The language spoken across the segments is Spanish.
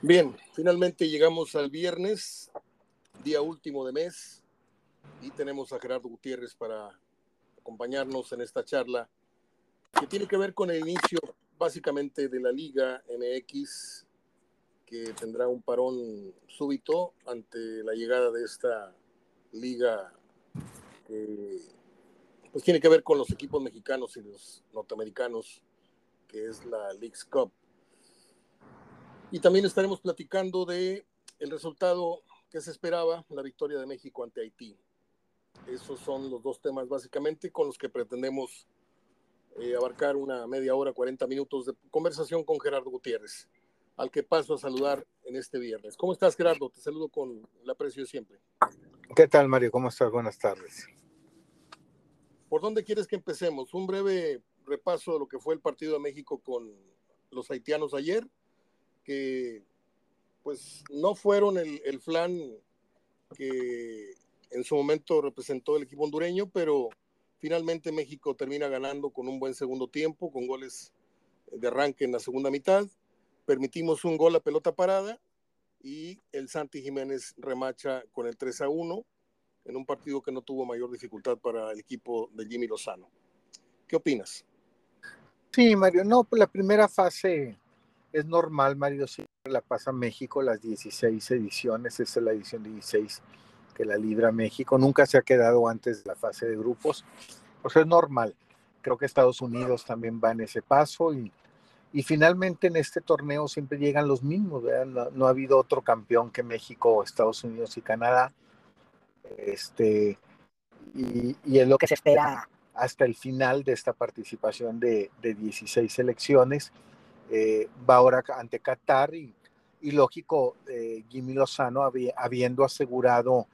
Bien, finalmente llegamos al viernes, día último de mes, y tenemos a Gerardo Gutiérrez para acompañarnos en esta charla que tiene que ver con el inicio básicamente de la Liga MX, que tendrá un parón súbito ante la llegada de esta liga que pues tiene que ver con los equipos mexicanos y los norteamericanos, que es la League's Cup. Y también estaremos platicando de el resultado que se esperaba, la victoria de México ante Haití. Esos son los dos temas básicamente con los que pretendemos eh, abarcar una media hora, 40 minutos de conversación con Gerardo Gutiérrez, al que paso a saludar en este viernes. ¿Cómo estás, Gerardo? Te saludo con el aprecio siempre. ¿Qué tal, Mario? ¿Cómo estás? Buenas tardes. ¿Por dónde quieres que empecemos? Un breve repaso de lo que fue el partido de México con los haitianos ayer que pues no fueron el, el flan que en su momento representó el equipo hondureño, pero finalmente México termina ganando con un buen segundo tiempo, con goles de arranque en la segunda mitad. Permitimos un gol a pelota parada y el Santi Jiménez remacha con el 3 a 1 en un partido que no tuvo mayor dificultad para el equipo de Jimmy Lozano. ¿Qué opinas? Sí, Mario, no, pues la primera fase es normal, Mario, siempre la pasa México, las 16 ediciones, esta es la edición 16 que la libra México, nunca se ha quedado antes de la fase de grupos, o sea, es normal. Creo que Estados Unidos también va en ese paso y, y finalmente en este torneo siempre llegan los mismos, no, no, ha habido otro campeón que México, Estados Unidos y Canadá. Este, y, y es lo que se espera hasta el final de esta participación de, de 16 selecciones eh, va ahora ante Qatar y, y lógico, eh, Jimmy Lozano habiendo asegurado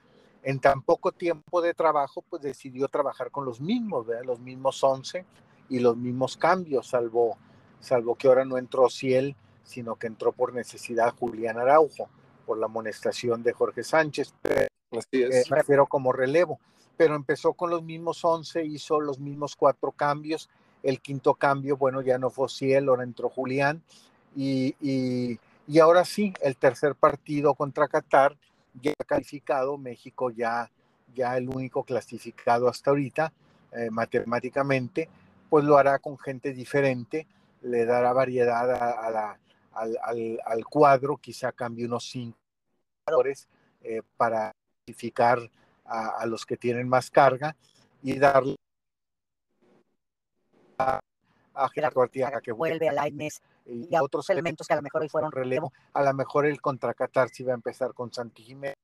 en tan poco tiempo de trabajo, pues decidió trabajar con los mismos, ¿verdad? los mismos 11 y los mismos cambios, salvo, salvo que ahora no entró Ciel, sino que entró por necesidad Julián Araujo, por la amonestación de Jorge Sánchez, Así es. Eh, refiero como relevo, pero empezó con los mismos 11, hizo los mismos cuatro cambios el quinto cambio, bueno, ya no fue Ciel, ahora entró Julián. Y, y, ahora sí, el tercer partido contra Qatar, ya calificado, México ya, ya el único clasificado hasta ahorita, eh, matemáticamente, pues lo hará con gente diferente, le dará variedad al, al, al, cuadro, quizá cambie unos cinco jugadores eh, para clasificar a, a los que tienen más carga y darle a, a Gerardo Artiaga, que vuelve a Lainez y a otros elementos que a lo mejor hoy fueron relevo. A lo mejor el contra Qatar sí va a empezar con Santi Jiménez,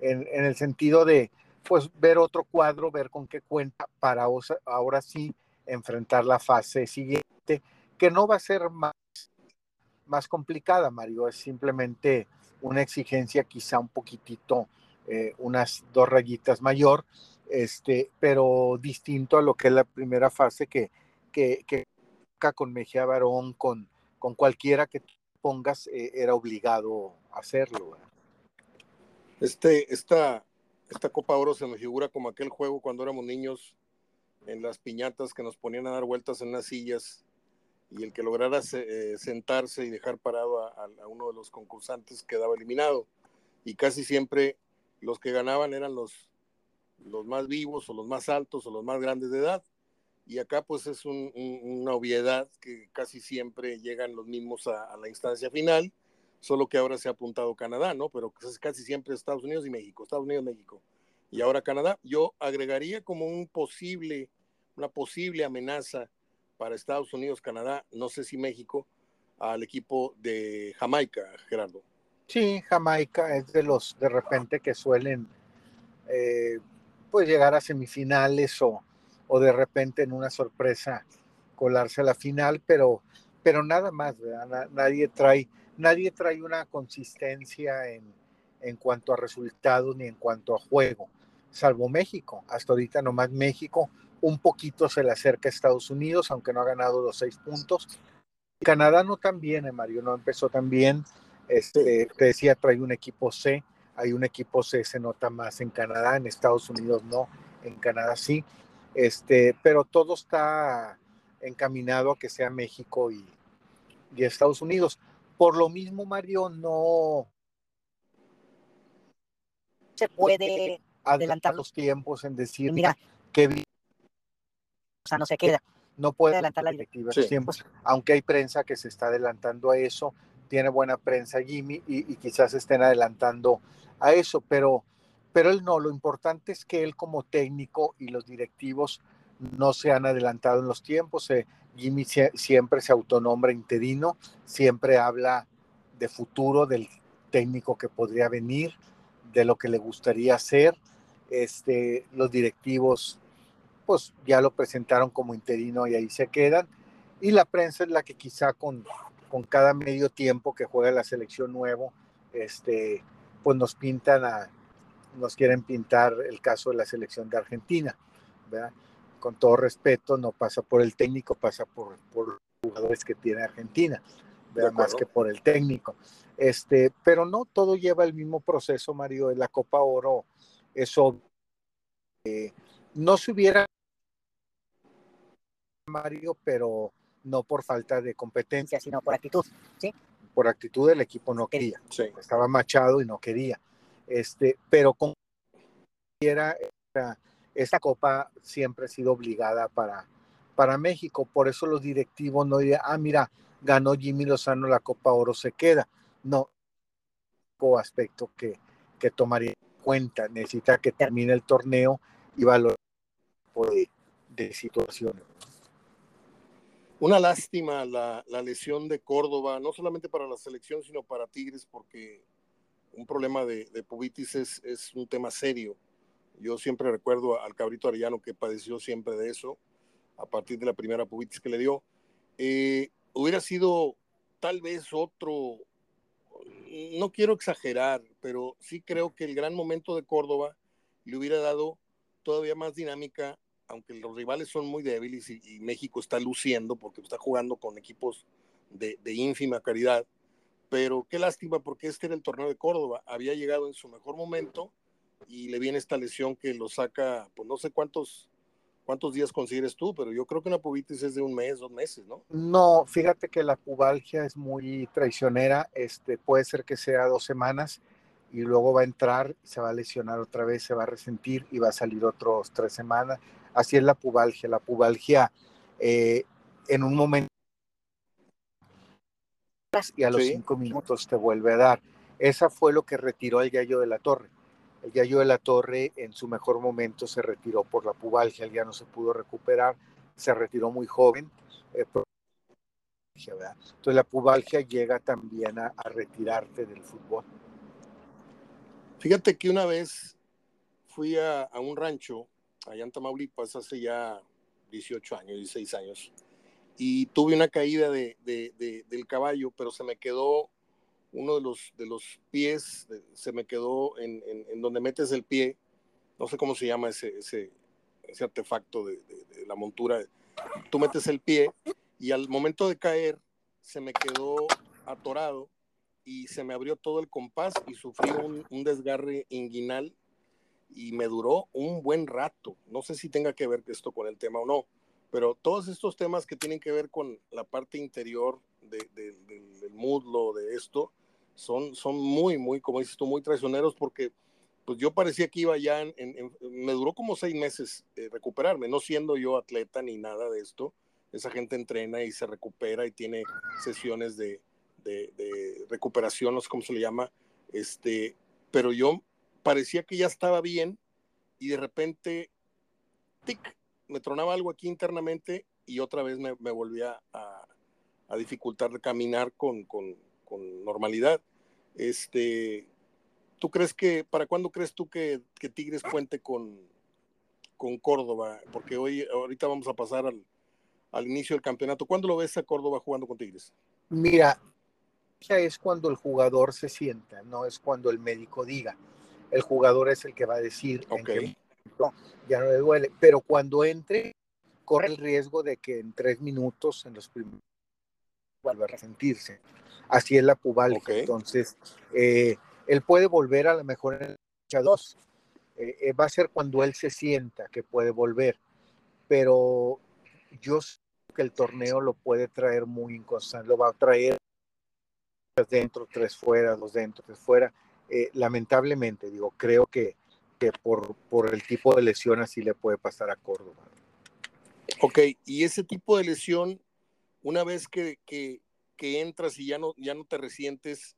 en, en, el sentido de pues ver otro cuadro, ver con qué cuenta para ahora sí enfrentar la fase siguiente, que no va a ser más, más complicada, Mario, es simplemente una exigencia quizá un poquitito, eh, unas dos rayitas mayor, este, pero distinto a lo que es la primera fase que que, que con Mejía Barón, con, con cualquiera que pongas, eh, era obligado a hacerlo. Este, esta, esta Copa Oro se me figura como aquel juego cuando éramos niños en las piñatas que nos ponían a dar vueltas en las sillas y el que lograra eh, sentarse y dejar parado a, a, uno de los concursantes quedaba eliminado. Y casi siempre los que ganaban eran los, los más vivos o los más altos o los más grandes de edad y acá pues es un, un, una obviedad que casi siempre llegan los mismos a, la instancia final, solo que ahora se ha apuntado Canadá, ¿no? Pero casi siempre Estados Unidos y México, Estados Unidos, México. Y ahora Canadá, yo agregaría como un posible, una posible amenaza para Estados Unidos, Canadá, no sé si México, al equipo de Jamaica, Gerardo. Sí, Jamaica es de los de repente que suelen eh, pues llegar a semifinales o, o de repente en una sorpresa colarse a la final, pero, pero nada más, ¿verdad? Nadie trae, nadie trae una consistencia en, en cuanto a resultados ni en cuanto a juego, salvo México. Hasta ahorita nomás México un poquito se le acerca a Estados Unidos, aunque no ha ganado los seis puntos. Canadá no tan bien, eh, Mario, no empezó tan bien. Este, te decía, trae un equipo C, hay un equipo C, se nota más en Canadá, en Estados Unidos no, en Canadá sí. Este, pero todo está encaminado a que sea México y, y Estados Unidos. por lo mismo, Mario, no se puede adelantar los tiempos en decir mira, que o sea, no se queda. No puede adelantar la directiva los tiempos, aunque hay prensa que se está adelantando a eso, tiene buena prensa Jimmy y, quizás estén adelantando a eso, pero, pero él no, lo importante es que él como técnico y los directivos no se han adelantado en los tiempos. Eh, Jimmy siempre se autonombra interino, siempre habla de futuro, del técnico que podría venir, de lo que le gustaría hacer. Este, los directivos, pues ya lo presentaron como interino y ahí se quedan. Y la prensa es la que quizá con, con cada medio tiempo que juega la selección nuevo, este, pues nos pintan a, nos quieren pintar el caso de la selección de Argentina, ¿verdad? Con todo respeto, no pasa por el técnico, pasa por, por los jugadores que tiene Argentina, ¿verdad? más que por el técnico. Este, pero no, todo lleva el mismo proceso, Mario, de la Copa Oro, eso eh, no se hubiera Mario, pero no por falta de competencia, sino por actitud, ¿sí? Por actitud del equipo no quería. Estaba machado y no quería. Este, pero con era, esta copa siempre ha sido obligada para, para México. Por eso los directivos no dirían, ah, mira, ganó Jimmy Lozano la Copa Oro, se queda. No, aspecto que, que tomaría en cuenta. Necesita que termine el torneo y valorar de, de situaciones. Una lástima la, la, lesión de Córdoba, no solamente para la selección, sino para Tigres, porque un problema de, de pubitis es, un tema serio. Yo siempre recuerdo al cabrito Arellano que padeció siempre de eso, a partir de la primera pubitis que le dio. Eh, hubiera sido tal vez otro, no quiero exagerar, pero sí creo que el gran momento de Córdoba le hubiera dado todavía más dinámica, aunque los rivales son muy débiles y, México está luciendo porque está jugando con equipos de, ínfima calidad. Pero qué lástima porque este era el torneo de Córdoba, había llegado en su mejor momento y le viene esta lesión que lo saca, pues no sé cuántos ¿Cuántos días consideres tú? Pero yo creo que una pubitis es de un mes, dos meses, ¿no? No, fíjate que la pubalgia es muy traicionera. Este, puede ser que sea dos semanas y luego va a entrar, se va a lesionar otra vez, se va a resentir y va a salir otros tres semanas. Así es la pubalgia. La pubalgia eh, en un momento y a los cinco minutos te vuelve a dar. Esa fue lo que retiró el gallo de la torre el Yayo de la Torre en su mejor momento se retiró por la pubalgia, ya no se pudo recuperar, se retiró muy joven. Eh, Entonces la pubalgia llega también a, retirarte del fútbol. Fíjate que una vez fui a, un rancho allá en Tamaulipas hace ya 18 años, 16 años, y tuve una caída de, del caballo, pero se me quedó uno de los, de los pies se me quedó en, en, donde metes el pie, no sé cómo se llama ese, ese, artefacto de, de, la montura, tú metes el pie y al momento de caer se me quedó atorado y se me abrió todo el compás y sufrí un, un desgarre inguinal y me duró un buen rato. No sé si tenga que ver esto con el tema o no, pero todos estos temas que tienen que ver con la parte interior de, del muslo, de esto, son, son muy, muy, como dices tú, muy traicioneros porque pues yo parecía que iba ya, me duró como seis meses eh, recuperarme, no siendo yo atleta ni nada de esto. Esa gente entrena y se recupera y tiene sesiones de, de, recuperación, no sé cómo se le llama, este, pero yo parecía que ya estaba bien y de repente, tic, me tronaba algo aquí internamente y otra vez me, me volvía a, a dificultar de caminar con, con, con normalidad. Este, ¿Tú crees que, para cuándo crees tú que, que Tigres cuente con, con Córdoba? Porque hoy, ahorita vamos a pasar al, al inicio del campeonato. ¿Cuándo lo ves a Córdoba jugando con Tigres? Mira, ya es cuando el jugador se sienta, no es cuando el médico diga. El jugador es el que va a decir okay. Ya no le duele, pero cuando entre, corre el riesgo de que en tres minutos, en los primeros, vuelva a resentirse así es la pubalgia. Entonces, eh, él puede volver a lo mejor en el 2. Eh, eh, va a ser cuando él se sienta que puede volver, pero yo sé que el torneo lo puede traer muy inconstante, lo va a traer dentro, tres fuera, dos dentro, tres fuera. Eh, lamentablemente, digo, creo que, que por, por el tipo de lesión así le puede pasar a Córdoba. Ok, y ese tipo de lesión, una vez que, que, que entras y ya no, ya no te resientes,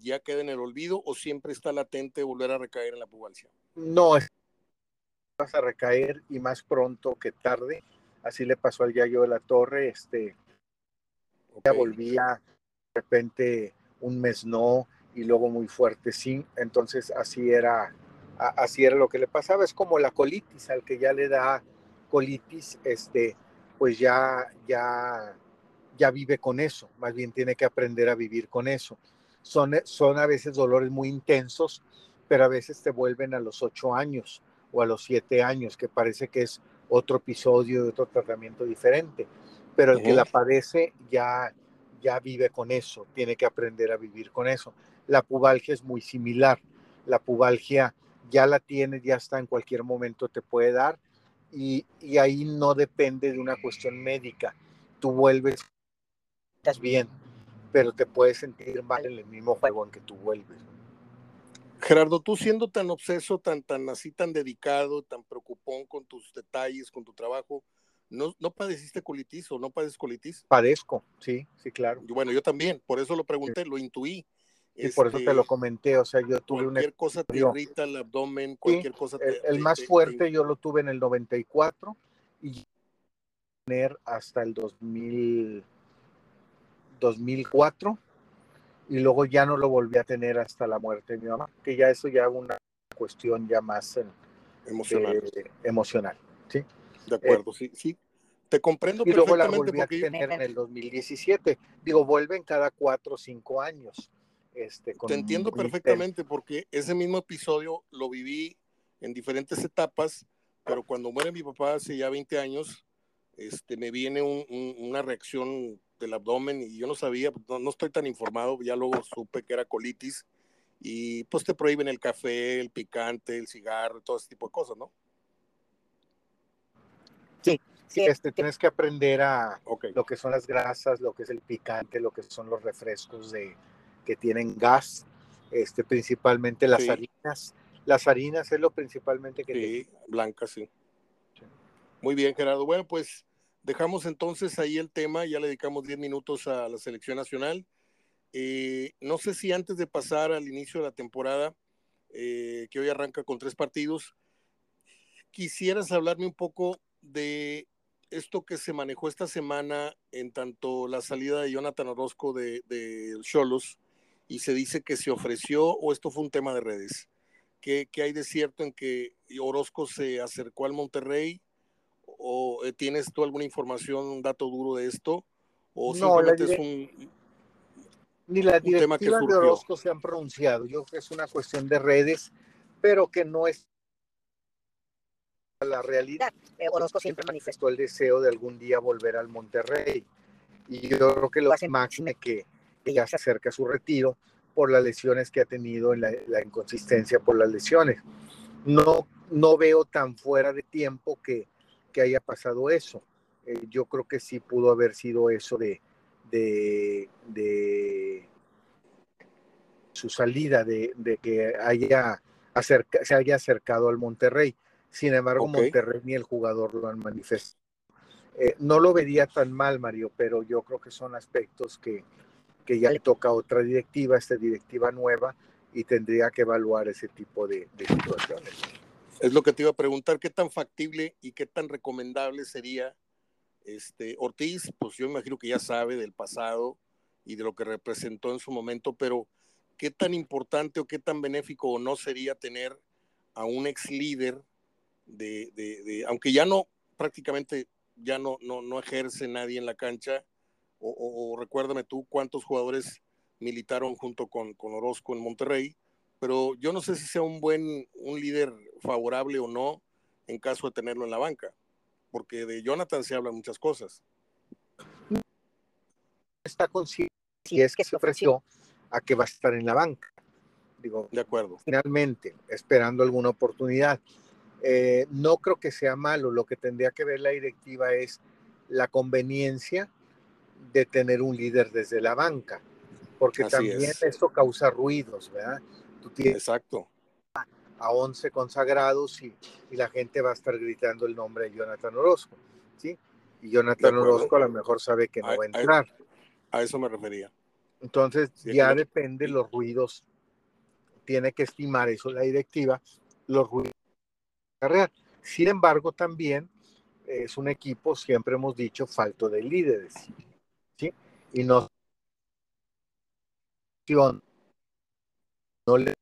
ya queda en el olvido o siempre está latente volver a recaer en la pubalcia? No, vas a recaer y más pronto que tarde. Así le pasó al Yayo de la Torre, este, ya volvía de repente un mes no y luego muy fuerte sí. Entonces así era, así era lo que le pasaba. Es como la colitis, al que ya le da colitis, este, pues ya, ya, ya vive con eso. Más bien tiene que aprender a vivir con eso. Son, son a veces dolores muy intensos, pero a veces te vuelven a los ocho años o a los siete años, que parece que es otro episodio de otro tratamiento diferente. Pero el que la padece ya, ya vive con eso, tiene que aprender a vivir con eso. La pubalgia es muy similar. La pubalgia ya la tienes, ya está en cualquier momento, te puede dar y, y ahí no depende de una cuestión médica. Tú vuelves, estás bien, pero te puedes sentir mal en el mismo juego en que tú vuelves. Gerardo, tú siendo tan obseso, tan, tan así, tan dedicado, tan preocupón con tus detalles, con tu trabajo, ¿no, no padeciste colitis o no padeces colitis? Padezco, sí, sí, claro. Bueno, yo también, por eso lo pregunté, lo intuí. Y por eso te lo este, comenté, o sea, yo tuve cualquier cosa te irrita el abdomen, cualquier cosa te, El, más fuerte yo lo tuve en el 94 y tener hasta el 2000 2004 y luego ya no lo volví a tener hasta la muerte de mi mamá, que ya eso ya una cuestión ya más eh, emocional. emocional, ¿sí? De acuerdo, sí, sí. Te comprendo y luego la volví a tener en el 2017. Digo, vuelven cada cuatro o cinco años. Este, Te entiendo perfectamente porque ese mismo episodio lo viví en diferentes etapas, pero cuando muere mi papá hace ya 20 años, este, me viene una reacción del abdomen y yo no sabía, no, estoy tan informado, ya luego supe que era colitis y pues te prohíben el café, el picante, el cigarro, todo ese tipo de cosas, ¿no? Sí, sí. Este, tienes que aprender a lo que son las grasas, lo que es el picante, lo que son los refrescos de, que tienen gas, este, principalmente las harinas. Las harinas es lo principalmente que... Sí, blancas, sí. Muy bien, Gerardo. Bueno, pues Dejamos entonces ahí el tema, ya le dedicamos 10 minutos a la selección nacional. Eh, no sé si antes de pasar al inicio de la temporada, eh, que hoy arranca con tres partidos, quisieras hablarme un poco de esto que se manejó esta semana en tanto la salida de Jonathan Orozco de, de Cholos y se dice que se ofreció o esto fue un tema de redes. ¿Qué, ¿Qué, hay de cierto en que Orozco se acercó al Monterrey? ¿O eh, tienes tú alguna información, un dato duro de esto? ¿O simplemente es un, ni la directiva de Orozco se han pronunciado. Yo creo que es una cuestión de redes, pero que no es la realidad. Eh, Orozco siempre manifestó el deseo de algún día volver al Monterrey. Y yo creo que lo máximo que, que ya se acerca a su retiro por las lesiones que ha tenido, en la, la, inconsistencia por las lesiones. No, no veo tan fuera de tiempo que, que haya pasado eso. Eh, yo creo que sí pudo haber sido eso de, de, de su salida, de, de que haya acerca, se haya acercado al Monterrey. Sin embargo, Monterrey ni el jugador lo han manifestado. Eh, no lo vería tan mal, Mario, pero yo creo que son aspectos que, que ya le toca otra directiva, esta directiva nueva, y tendría que evaluar ese tipo de, de situaciones. Es lo que te iba a preguntar, ¿qué tan factible y qué tan recomendable sería este Ortiz? Pues yo imagino que ya sabe del pasado y de lo que representó en su momento, pero ¿qué tan importante o qué tan benéfico o no sería tener a un ex líder de, de, aunque ya no, prácticamente ya no, no, no ejerce nadie en la cancha, o, recuérdame tú cuántos jugadores militaron junto con, con Orozco en Monterrey, pero yo no sé si sea un buen un líder favorable o no en caso de tenerlo en la banca, porque de Jonathan se hablan muchas cosas. Está consciente y es que se ofreció a que va a estar en la banca. Digo, de acuerdo. Finalmente, esperando alguna oportunidad. Eh, no creo que sea malo. Lo que tendría que ver la directiva es la conveniencia de tener un líder desde la banca porque Así también es. esto causa ruidos, ¿verdad? Tú tienes Exacto. a 11 consagrados y, y la gente va a estar gritando el nombre de Jonathan Orozco, ¿sí? Y De Jonathan. Orozco a lo mejor sabe que no va a entrar. A eso me refería. Entonces Sí, ya depende los ruidos. Tiene que estimar eso la directiva, los ruidos real. Sin embargo, también es un equipo, siempre hemos dicho, falto de líderes. Y no, no le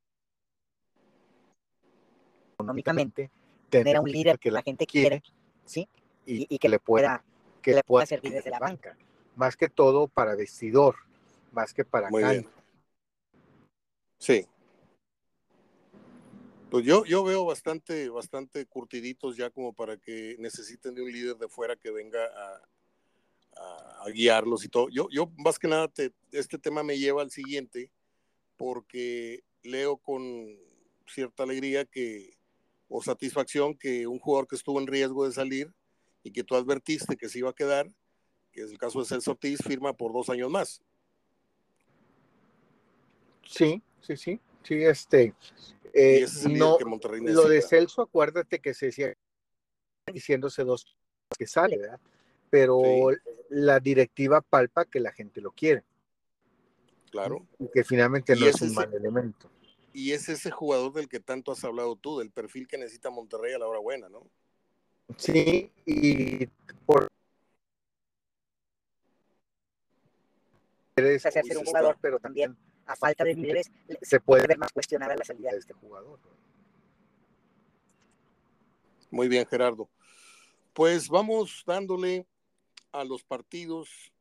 económicamente, tener a un líder que la gente quiere, ¿sí? y, Y, que le pueda, que le pueda servir desde la banca. más que todo para vestidor, más que para Muy bien. Sí. Pues yo, yo veo bastante, bastante curtiditos ya como para que necesiten de un líder de fuera que venga a, guiarlos y todo. Yo, yo más que nada, te- este tema me lleva al siguiente, porque leo con cierta alegría que, o satisfacción que un jugador que estuvo en riesgo de salir y que tú advertiste que se iba a quedar, que es el caso de Celso Ortiz, firma por dos años más. Sí, sí, sí, sí, este. Y eh, es no, que Monterrey lo de. Celso, acuérdate que se decía diciéndose dos que sale, ¿verdad? Pero Sí. la directiva palpa que la gente lo quiere Claro. y que finalmente no es un mal elemento. Y es ese jugador del que tanto has hablado tú, del perfil que necesita Monterrey a la hora buena, ¿no? Sí, y por ser Uy, un jugador, pero también a falta de líderes se puede ver más cuestionada la salida de este jugador. Muy bien, Gerardo. Pues vamos dándole a los partidos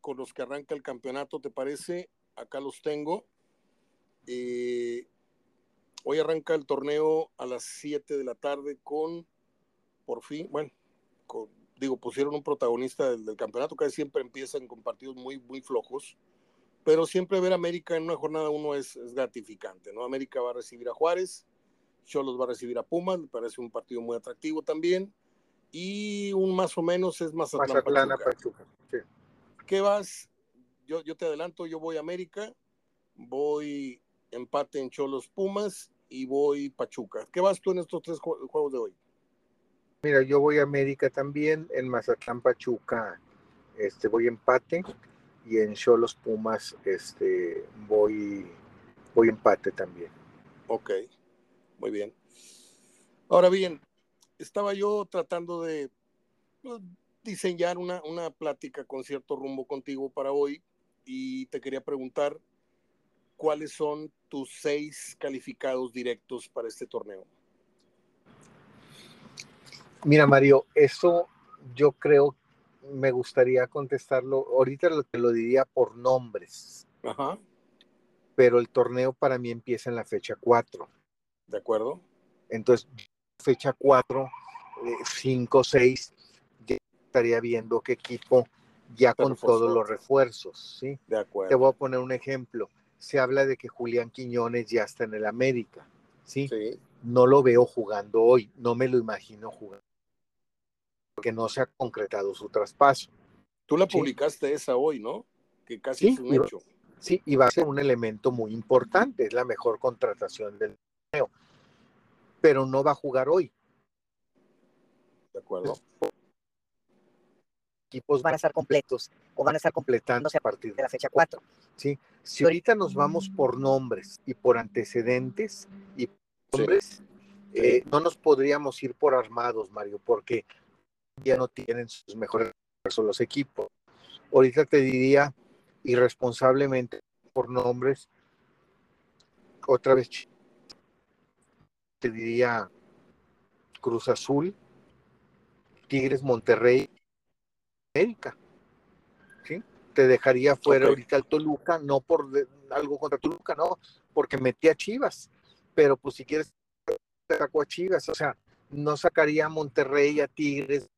con los que arranca el campeonato, ¿te parece? Acá los tengo. Eh, hoy arranca el torneo a las 7 de la tarde con, por fin, bueno, digo, pusieron un protagonista del, del campeonato, que siempre empiezan con partidos muy, muy flojos, pero siempre ver a América en una jornada uno es, es gratificante, ¿no? América va a recibir a Juárez, Cholos va a recibir a Pumas, me parece un partido muy atractivo también, y un más o menos es Mazatlán, Mazatlán Pachuca. Pachuca. Sí. ¿Qué vas? Yo, yo te adelanto, yo voy a América, voy empate en Cholos Pumas y voy Pachuca. ¿Qué vas tú en estos tres ju- juegos de hoy? Mira, yo voy a América también, en Mazatlán Pachuca este, voy empate y en Cholos Pumas este, voy, voy empate también. Ok, muy bien. Ahora bien, estaba yo tratando de pues, diseñar una, una plática con cierto rumbo contigo para hoy y te quería preguntar cuáles son tus seis calificados directos para este torneo. Mira, Mario, eso yo creo me gustaría contestarlo. Ahorita lo, te lo diría por nombres, Ajá, pero el torneo para mí empieza en la fecha 4. ¿de acuerdo? Entonces, fecha 4, 5, 6, ya estaría viendo qué equipo ya con todos los refuerzos, ¿sí? De Te acuerdo. voy a poner un ejemplo. Se habla de que Julián Quiñones ya está en el América, ¿sí? Sí, No lo veo jugando hoy, no me lo imagino jugando, porque no se ha concretado su traspaso. tú la Sí. publicaste esa hoy, ¿no? Que casi Sí, es un hecho. Sí, y va a ser un elemento muy importante, es la mejor contratación del torneo, pero no va a jugar hoy. De acuerdo. Equipos van a estar completos o van a estar completando completándose a partir de la fecha 4. Si ahorita nos vamos por nombres y por antecedentes y nombres, eh, no nos podríamos ir por armados, Mario, porque ya no tienen sus mejores refuerzos los equipos. Ahorita te diría irresponsablemente por nombres, otra vez te diría Cruz Azul, Tigres, Monterrey, América. ¿sí? Te dejaría fuera ahorita el Toluca, no por de- algo contra Toluca, no, porque metía a Chivas, pero pues si quieres sacó a Chivas, o sea, no sacaría a Monterrey, a Tigres,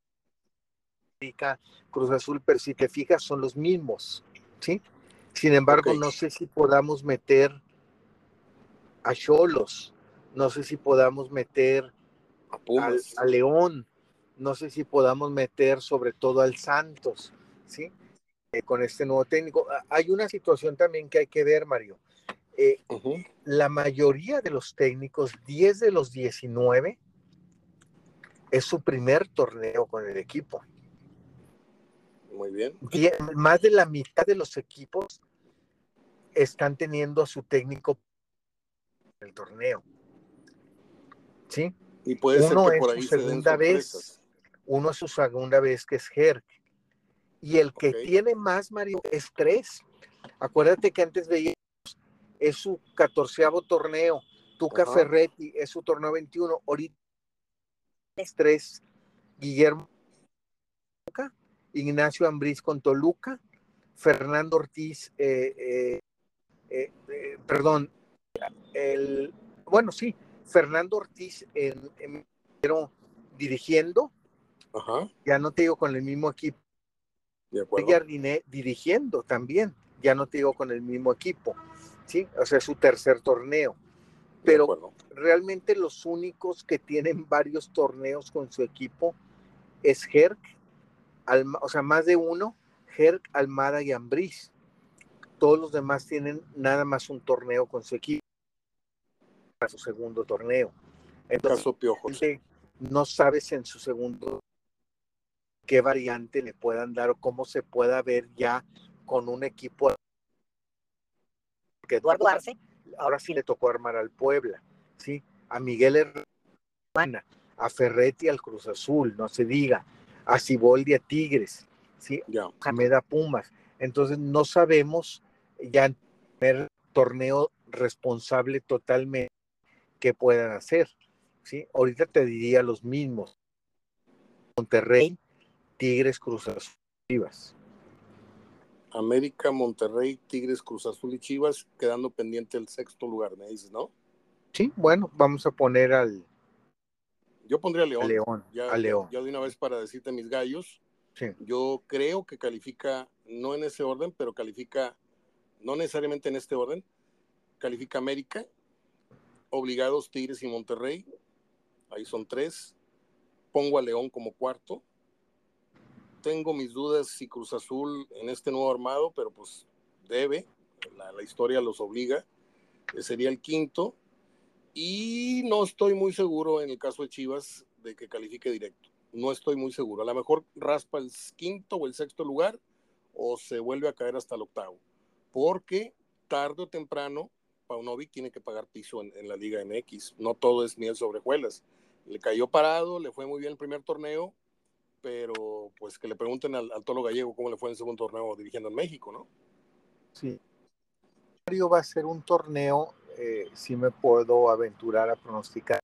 América, Cruz Azul, pero si te fijas son los mismos, ¿sí? Sin embargo, no sé si podamos meter a Cholos, no sé si podamos meter A al, Pumas. a León, no sé si podamos meter sobre todo al Santos, ¿sí? eh, con este nuevo técnico. Ah, hay una situación también que hay que ver, Mario. Eh, la mayoría de los técnicos, 10 de los 19, es su primer torneo con el equipo. Muy bien. Die- más de la mitad de los equipos están teniendo a su técnico en el torneo. ¿Sí? Y puede ser Uno que es por su ahí se den segunda vez. Uno es su segunda vez que es Herc. Y el que tiene más, Mario, es tres. Acuérdate que antes veíamos, es su catorceavo torneo. Tuca. Ferretti es su torneo 21. Ahorita es tres. Guillermo Ignacio Ambriz con Toluca, Fernando Ortiz, eh, eh, eh, perdón, el, bueno, sí, Fernando Ortiz en, en- pero dirigiendo, Ajá, ya no te digo con el mismo equipo, de. Jardiné dirigiendo también, ya no te digo con el mismo equipo, ¿sí? O sea, es su tercer torneo. Pero realmente los únicos que tienen varios torneos con su equipo es Herc, Alma- o sea, más de uno, Herc, Almada y Ambriz. Todos los demás tienen nada más un torneo con su equipo, para su segundo torneo. Entonces, Caso Piojos. no sabes en su segundo qué variante le puedan dar o cómo se pueda ver ya con un equipo que Eduardo Arce, ahora sí le tocó armar al Puebla, ¿sí? A Miguel Herrera, a Ferretti al Cruz Azul, no se diga, a Ciboldi a Tigres, ¿sí? A Pumas. Entonces no sabemos ya en el primer torneo responsable totalmente qué puedan hacer, ¿sí? Ahorita te diría los mismos. Monterrey, Tigres, Cruz Azul, Chivas. América, Monterrey, Tigres, Cruz Azul y Chivas, quedando pendiente el sexto lugar, me dices, ¿no? Sí, bueno, vamos a poner al, Yo pondría a León. a León, Ya, a León. ya de una vez para decirte mis gallos, Sí. yo creo que califica, no en ese orden, pero califica, no necesariamente en este orden, califica América, obligados Tigres y Monterrey, ahí son tres, pongo a León como cuarto, tengo mis dudas si Cruz Azul en este nuevo armado, pero pues debe, la, historia los obliga, eh, sería el quinto, y no estoy muy seguro en el caso de Chivas de que califique directo. No estoy muy seguro. A lo mejor raspa el quinto o el sexto lugar o se vuelve a caer hasta el octavo. Porque tarde o temprano Paunovic tiene que pagar piso en, en la Liga MX. No todo es miel sobre hojuelas. Le cayó parado, le fue muy bien el primer torneo, pero pues que le pregunten al, al Tolo Gallego cómo le fue en el segundo torneo dirigiendo en México, ¿no? Sí. Mario va a ser un torneo, eh, si me puedo aventurar a pronosticar,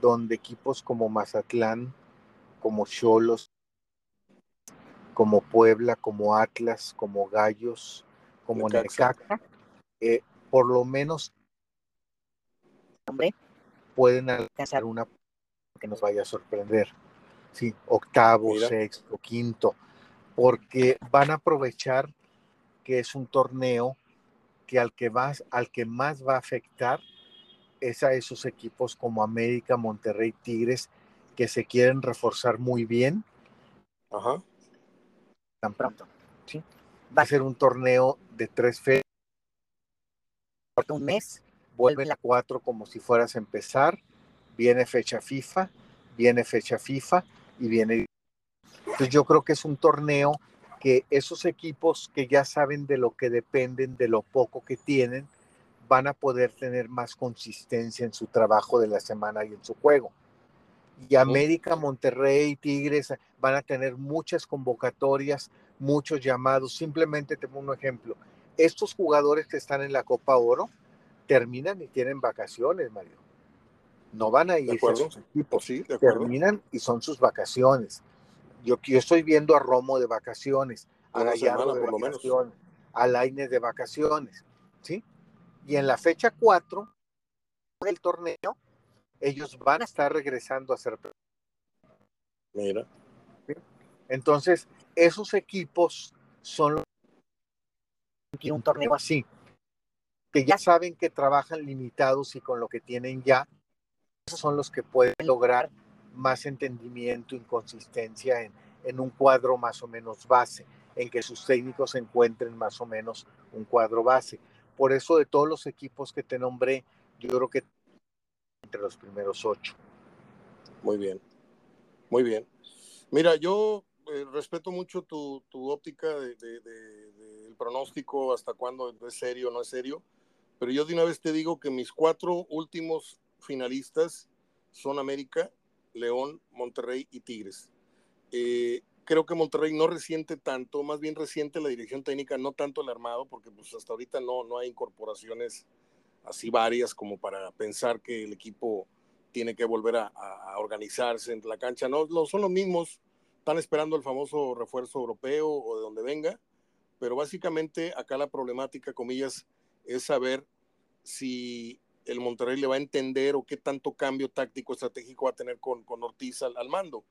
donde equipos como Mazatlán, como Cholos, como Puebla, como Atlas, como Gallos, como Necaxa. Necaxa, eh, por lo menos hombre, pueden alcanzar una que nos vaya a sorprender. Sí, octavo, Mira. sexto, quinto, porque van a aprovechar que es un torneo que al que vas, al que más va a afectar es a esos equipos como América, Monterrey, Tigres, que se quieren reforzar muy bien Ajá. tan pronto. Sí. Va a ser un torneo de tres fechas, un mes, vuelven a cuatro como si fueras a empezar, viene fecha FIFA, viene fecha FIFA y viene... Entonces yo creo que es un torneo que esos equipos que ya saben de lo que dependen, de lo poco que tienen, van a poder tener más consistencia en su trabajo de la semana y en su juego. Y América, Monterrey, Tigres van a tener muchas convocatorias, muchos llamados. Simplemente te pongo un ejemplo. Estos jugadores que están en la Copa Oro terminan y tienen vacaciones, Mario. No van a ir a acuerdo. sus equipos. Sí, de acuerdo. Terminan y son sus vacaciones. Yo, yo estoy viendo a Romo de vacaciones, a Una Gallardo semana, de por lo menos. vacaciones, a Lainez de vacaciones, ¿sí? Y en la fecha 4 del torneo, ellos van a estar regresando a ser. Mira. Entonces, esos equipos son los un torneo así. Que ya saben que trabajan limitados y con lo que tienen ya, esos son los que pueden lograr más entendimiento y consistencia en, en un cuadro más o menos base. en que sus técnicos encuentren más o menos un cuadro base. Por eso de todos los equipos que te nombré, yo creo que entre los primeros ocho. Muy bien, muy bien. Mira, yo eh, respeto mucho tu, óptica del de, pronóstico, hasta cuándo es serio o no es serio, pero yo de una vez te digo que mis cuatro últimos finalistas son América, León, Monterrey y Tigres. Eh, creo que Monterrey no resiente tanto, más bien resiente la dirección técnica, no tanto el armado, porque pues hasta ahorita no, no hay incorporaciones así varias como para pensar que el equipo tiene que volver a, organizarse en la cancha. No, no, son los mismos, están esperando el famoso refuerzo europeo o de donde venga, pero básicamente acá la problemática, comillas, es saber si el Monterrey le va a entender o qué tanto cambio táctico estratégico va a tener con, con Ortiz al, mando.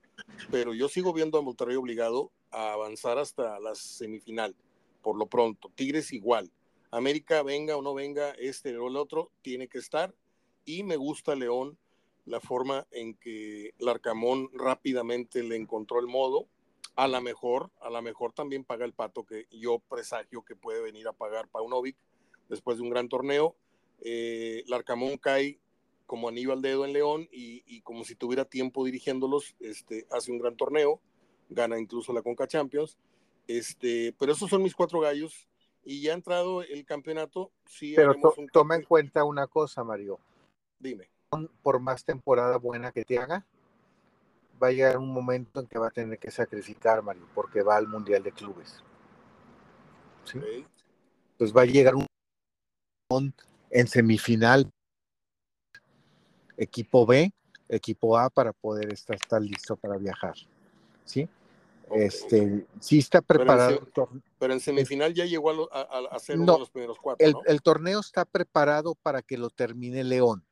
Pero yo sigo viendo a Monterrey obligado a avanzar hasta la semifinal, por lo pronto. Tigres igual. América, venga o no venga, este o el otro, tiene que estar. Y me gusta León la forma en que Larcamón rápidamente le encontró el modo. A la mejor, a la mejor también paga el pato que yo presagio que puede venir a pagar Paunovic después de un gran torneo eh, Larcamón cae como anillo al dedo en León y, como si tuviera tiempo dirigiéndolos, este, hace un gran torneo, gana incluso la Conca Champions. Este, pero esos son mis cuatro gallos y ya ha entrado el campeonato. Sí pero toma en cuenta una cosa, Mario. Dime. Por más temporada buena que te haga, va a llegar un momento en que va a tener que sacrificar, Mario, porque va al Mundial de Clubes. ¿Sí? Pues va a llegar un en semifinal equipo B, equipo A para poder estar, estar listo para viajar. ¿Sí? Este, sí está preparado. Pero en, semifinal ya llegó a, ser uno de los primeros cuatro. El, el, torneo está preparado para que lo termine León.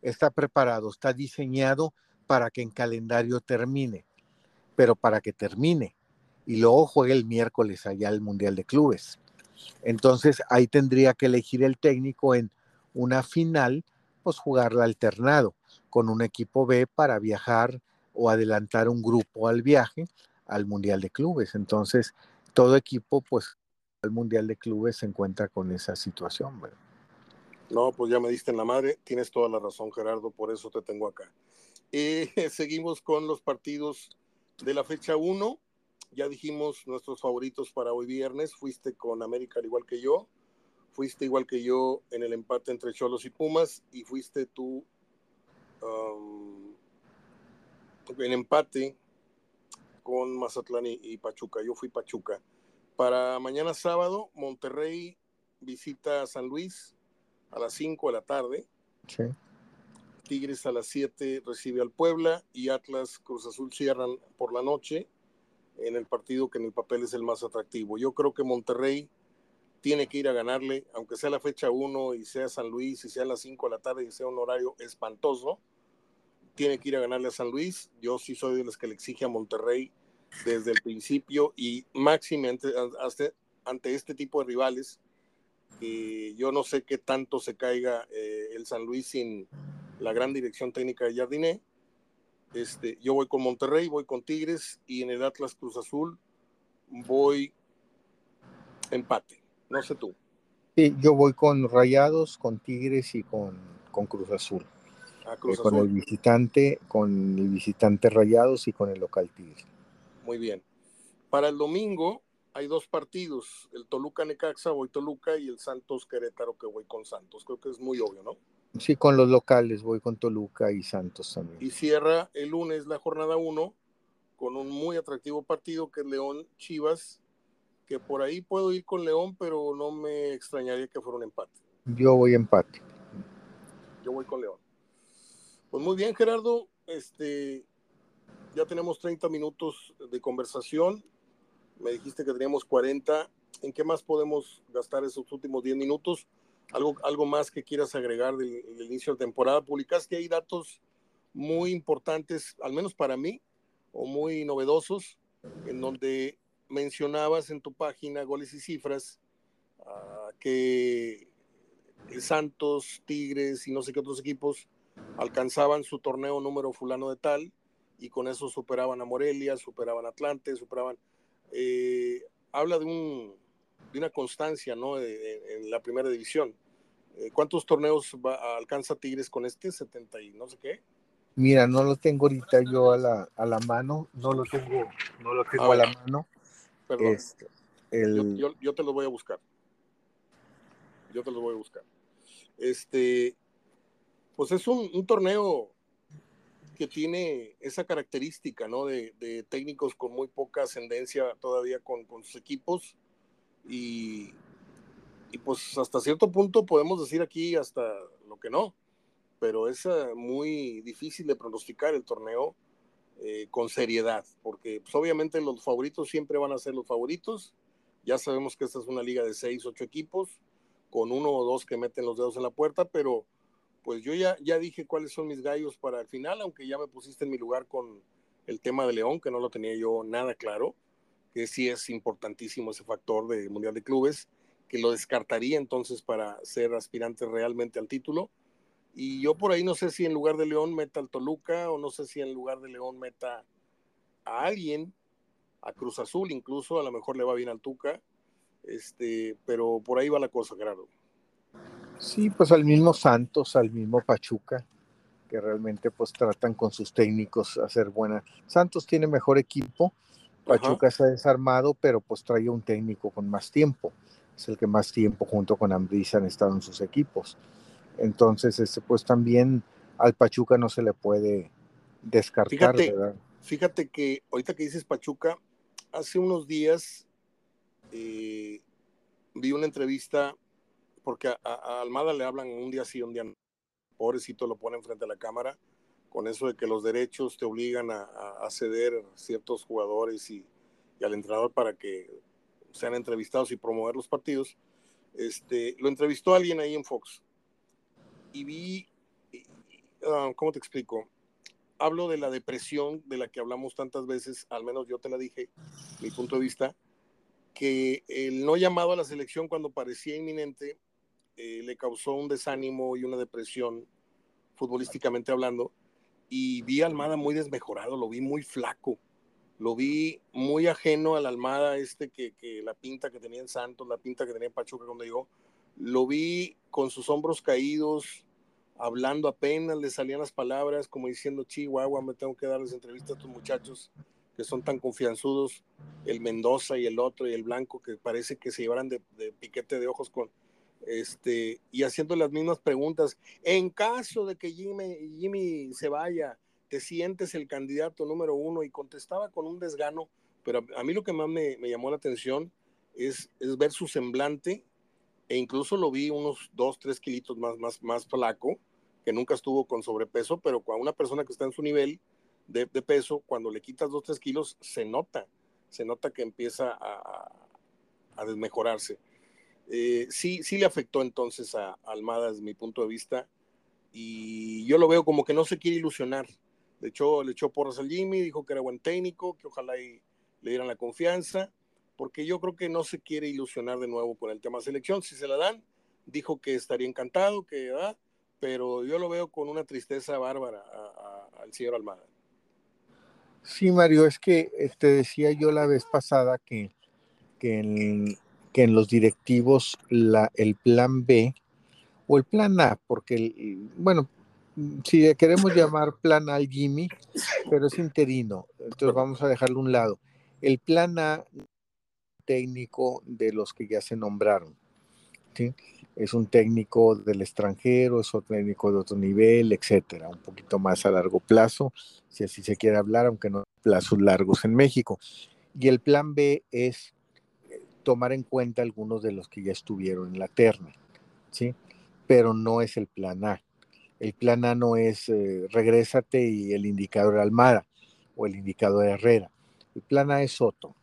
Está preparado, está diseñado para que en calendario termine, pero para que termine. Y luego juegue el miércoles allá el Mundial de Clubes. Entonces ahí tendría que elegir el técnico en una final, pues jugarla alternado con un equipo B para viajar o adelantar un grupo al viaje al Mundial de Clubes. Entonces todo equipo, pues al Mundial de Clubes se encuentra con esa situación. No, pues ya me diste en la madre, tienes toda la razón Gerardo, por eso te tengo acá. Y seguimos con los partidos de la fecha 1 ya dijimos nuestros favoritos para hoy viernes. Fuiste con América al igual que yo. Fuiste igual que yo en el empate entre Cholos y Pumas. Y fuiste tú um, en empate con Mazatlán y, Pachuca. Yo fui Pachuca. Para mañana sábado, Monterrey visita a San Luis a las 5 de la tarde. Tigres a las 7 recibe al Puebla y Atlas Cruz Azul cierran por la noche en el partido que en el papel es el más atractivo. Yo creo que Monterrey tiene que ir a ganarle, aunque sea la fecha 1 y sea San Luis y sea las 5 de la tarde y sea un horario espantoso, tiene que ir a ganarle a San Luis. Yo sí soy de los que le exige a Monterrey desde el principio y máximamente ante este tipo de rivales, que yo no sé qué tanto se caiga eh, el San Luis sin la gran dirección técnica de Jardiné, este, yo voy con Monterrey, voy con Tigres y en el Atlas Cruz Azul voy empate. No sé tú. Sí, yo voy con Rayados, con Tigres y con, con Cruz Azul. Ah, eh, con el visitante, con el visitante Rayados y con el local Tigres. Muy bien. Para el domingo hay dos partidos, el Toluca Necaxa voy Toluca y el Santos Querétaro que voy con Santos. Creo que es muy obvio, ¿no? Sí, con los locales, voy con Toluca y Santos también. Y cierra el lunes la jornada 1 con un muy atractivo partido que es León Chivas, que por ahí puedo ir con León, pero no me extrañaría que fuera un empate. Yo voy empate. Yo voy con León. Pues muy bien, Gerardo. Este, ya tenemos 30 minutos de conversación. Me dijiste que teníamos 40. ¿En qué más podemos gastar esos últimos 10 minutos? Algo, algo más que quieras agregar del, inicio de temporada. Publicaste hay datos muy importantes, al menos para mí, o muy novedosos, en donde mencionabas en tu página goles y cifras uh, que Santos, Tigres y no sé qué otros equipos alcanzaban su torneo número fulano de tal y con eso superaban a Morelia, superaban a Atlante, superaban... Eh, habla de, un, de una constancia ¿no? en la primera división. Eh, ¿Cuántos torneos va, alcanza Tigres con este? ¿70 y no sé qué? Mira, no lo tengo ahorita yo a la, a la mano, no lo tengo, no lo tengo a, la mano. Perdón. Este, el... yo, yo, te lo voy a buscar. Yo te lo voy a buscar. Este, pues es un, un torneo que tiene esa característica, ¿no? De, de, técnicos con muy poca ascendencia todavía con, con sus equipos y, y, pues hasta cierto punto podemos decir aquí hasta lo que no, pero es uh, muy difícil de pronosticar el torneo eh, con seriedad, porque pues, obviamente los favoritos siempre van a ser los favoritos, ya sabemos que esta es una liga de seis, ocho equipos, con uno o dos que meten los dedos en la puerta, pero pues yo ya, ya dije cuáles son mis gallos para el final, aunque ya me pusiste en mi lugar con el tema de León, que no lo tenía yo nada claro, que sí es importantísimo ese factor de Mundial de Clubes, que lo descartaría entonces para ser aspirante realmente al título. Y yo por ahí no sé si en lugar de León meta al Toluca o no sé si en lugar de León meta a alguien, a Cruz Azul incluso, a lo mejor le va bien al Tuca, este, pero por ahí va la cosa, Gerardo. Sí, pues al mismo Santos, al mismo Pachuca, que realmente pues tratan con sus técnicos hacer buena. Santos tiene mejor equipo, Pachuca se ha desarmado, pero pues trae un técnico con más tiempo. Es el que más tiempo junto con Ambriz han estado en sus equipos. Entonces, este, pues también al Pachuca no se le puede descartar, fíjate, ¿verdad? Fíjate que ahorita que dices Pachuca, hace unos días eh, vi una entrevista porque a, Almada le hablan un día sí, un día no. Pobrecito lo ponen frente a la cámara con eso de que los derechos te obligan a, ceder ciertos jugadores y, al entrenador para que sean entrevistados y promover los partidos. Este, lo entrevistó alguien ahí en Fox y vi, ah, ¿cómo te explico? Hablo de la depresión de la que hablamos tantas veces, al menos yo te la dije, mi punto de vista, que el no llamado a la selección cuando parecía inminente eh, le causó un desánimo y una depresión futbolísticamente hablando. Y vi a Almada muy desmejorado, lo vi muy flaco, lo vi muy ajeno a la Almada este que, que la pinta que tenía en Santos, la pinta que tenía en Pachuca cuando llegó. Lo vi con sus hombros caídos, hablando apenas, le salían las palabras como diciendo, Chihuahua, me tengo que darles entrevistas a estos muchachos que son tan confianzudos, el Mendoza y el otro y el Blanco, que parece que se llevaran de, de piquete de ojos con, este, y haciendo las mismas preguntas. En caso de que Jimmy, Jimmy se vaya, ¿te sientes el candidato número uno? Y contestaba con un desgano, pero a mí lo que más me, llamó la atención es, es, ver su semblante, e incluso lo vi unos dos, tres kilitos más, más, más flaco, que nunca estuvo con sobrepeso, pero a una persona que está en su nivel de, peso, cuando le quitas dos, tres kilos, se nota, se nota que empieza a, a desmejorarse. Eh, sí, sí le afectó entonces a, Almada desde mi punto de vista y yo lo veo como que no se quiere ilusionar. De hecho, le echó porras al Jimmy, dijo que era buen técnico, que ojalá le dieran la confianza, porque yo creo que no se quiere ilusionar de nuevo con el tema selección. Si se la dan, dijo que estaría encantado, que va, pero yo lo veo con una tristeza bárbara al señor Almada. Sí, Mario, es que te este, decía yo la vez pasada que, que en, que en los directivos la, el plan B o el plan A, porque, bueno, si queremos llamar plan A al Jimmy, pero es interino, entonces vamos a dejarlo a un lado. El plan A técnico de los que ya se nombraron. Es un técnico del extranjero, es un técnico de otro nivel, etcétera, un poquito más a largo plazo, si así se quiere hablar, aunque no plazos largos en México. Y el plan B es tomar en cuenta algunos de los que ya estuvieron en la terna, ¿sí? Pero no es el plan A. El plan A no es eh, regrésate y el indicador Almada o el indicador Herrera. El plan A es Soto.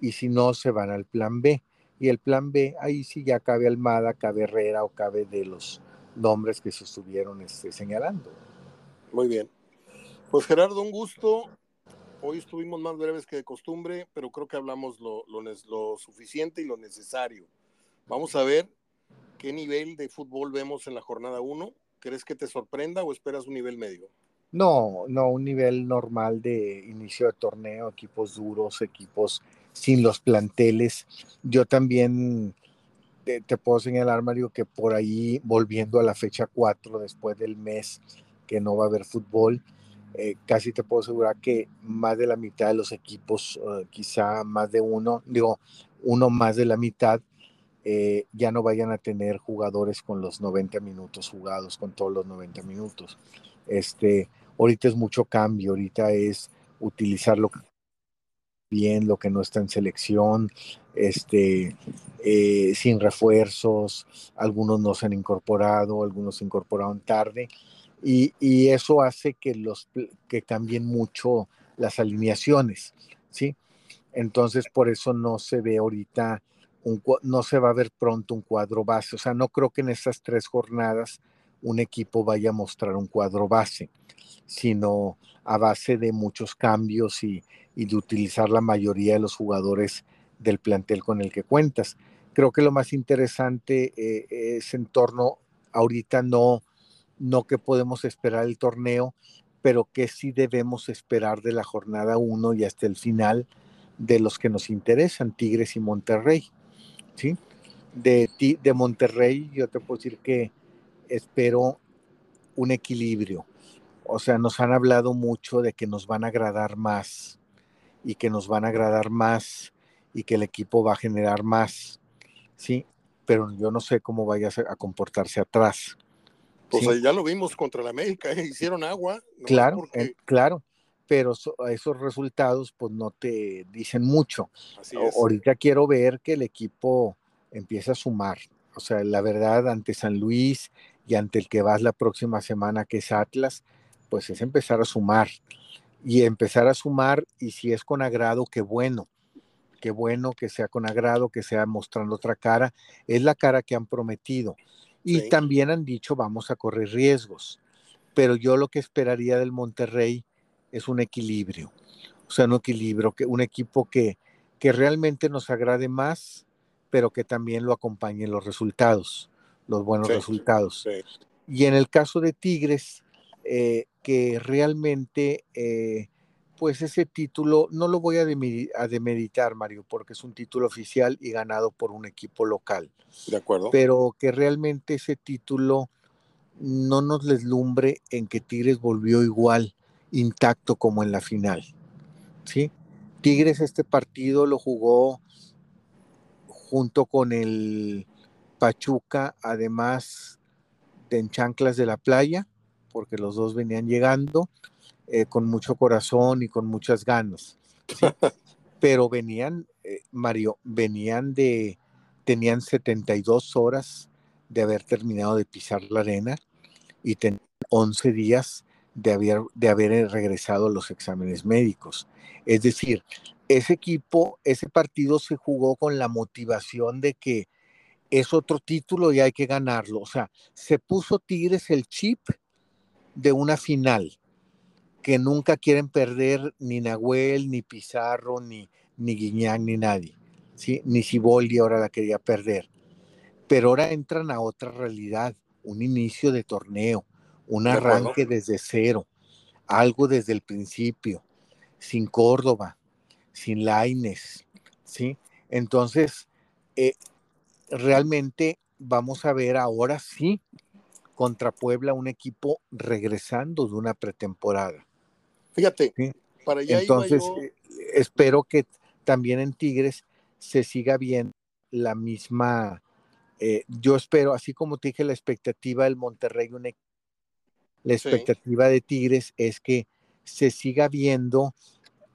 Y si no, se van al plan B. Y el plan B, ahí sí ya cabe Almada, cabe Herrera o cabe de los nombres que se estuvieron este, señalando. Muy bien. Pues Gerardo, un gusto. Hoy estuvimos más breves que de costumbre, pero creo que hablamos lo, lo, suficiente y lo necesario. Vamos a ver qué nivel de fútbol vemos en la jornada 1. ¿Crees que te sorprenda o esperas un nivel medio? No, no, un nivel normal de inicio de torneo, equipos duros, equipos sin los planteles. Yo también te, te, puedo señalar, Mario, que por ahí, volviendo a la fecha 4, después del mes que no va a haber fútbol, eh, casi te puedo asegurar que más de la mitad de los equipos, uh, quizá más de uno, digo, uno más de la mitad, eh, ya no vayan a tener jugadores con los 90 minutos jugados, con todos los 90 minutos. Este, ahorita es mucho cambio, ahorita es utilizarlo bien, lo que no está en selección, este, eh, sin refuerzos, algunos no se han incorporado, algunos se incorporaron tarde, y, eso hace que, los, que cambien mucho las alineaciones, ¿sí? Entonces, por eso no se ve ahorita, un, no se va a ver pronto un cuadro base. O sea, no creo que en estas tres jornadas un equipo vaya a mostrar un cuadro base, sino a base de muchos cambios y, y de utilizar la mayoría de los jugadores del plantel con el que cuentas. Creo que lo más interesante eh, es en torno, ahorita no, no que podemos esperar el torneo, pero que sí debemos esperar de la jornada 1 y hasta el final de los que nos interesan, Tigres y Monterrey. ¿sí? De, de Monterrey yo te puedo decir que espero un equilibrio. O sea, nos han hablado mucho de que nos van a agradar más y que nos van a agradar más y que el equipo va a generar más, ¿sí? Pero yo no sé cómo vaya a comportarse atrás. Pues ¿sí? ya lo vimos contra la América, ¿eh? hicieron agua. Claro, porque... eh, claro, pero so, esos resultados pues no te dicen mucho. Así es. Ahorita quiero ver que el equipo empieza a sumar. O sea, la verdad, ante San Luis y ante el que vas la próxima semana, que es Atlas, pues es empezar a sumar y empezar a sumar y si es con agrado, qué bueno, qué bueno que sea con agrado, que sea mostrando otra cara, es la cara que han prometido. Y sí. también han dicho vamos a correr riesgos, pero yo lo que esperaría del Monterrey es un equilibrio, o sea, un equilibrio, que un equipo que, que realmente nos agrade más, pero que también lo acompañe los resultados, los buenos sí. resultados. Sí. Y en el caso de Tigres, eh, que realmente, eh, pues ese título no lo voy a, demedi a, demeditar, Mario, porque es un título oficial y ganado por un equipo local. De acuerdo. Pero que realmente ese título no nos deslumbre en que Tigres volvió igual, intacto como en la final. ¿sí? Tigres este partido lo jugó junto con el Pachuca, además de en Chanclas de la Playa, porque los dos venían llegando eh, con mucho corazón y con muchas ganas. ¿sí? Pero venían, eh, Mario, venían de, tenían 72 horas de haber terminado de pisar la arena y tenían 11 días de haber, de haber regresado a los exámenes médicos. Es decir, ese equipo, ese partido se jugó con la motivación de que es otro título y hay que ganarlo. O sea, se puso Tigres el chip de una final que nunca quieren perder ni Nahuel, ni Pizarro, ni, ni Guiñán, ni nadie. ¿sí? Ni Siboldi ahora la quería perder. Pero ahora entran a otra realidad, un inicio de torneo, un arranque de desde cero, algo desde el principio, sin Córdoba, sin Laines, ¿sí? Entonces, eh, realmente vamos a ver ahora sí contra Puebla un equipo regresando de una pretemporada. Fíjate, ¿sí? para allá Entonces, yo... eh, espero que también en Tigres se siga viendo la misma, eh, yo espero, así como te dije, la expectativa del Monterrey, un equipo la expectativa sí. de Tigres es que se siga viendo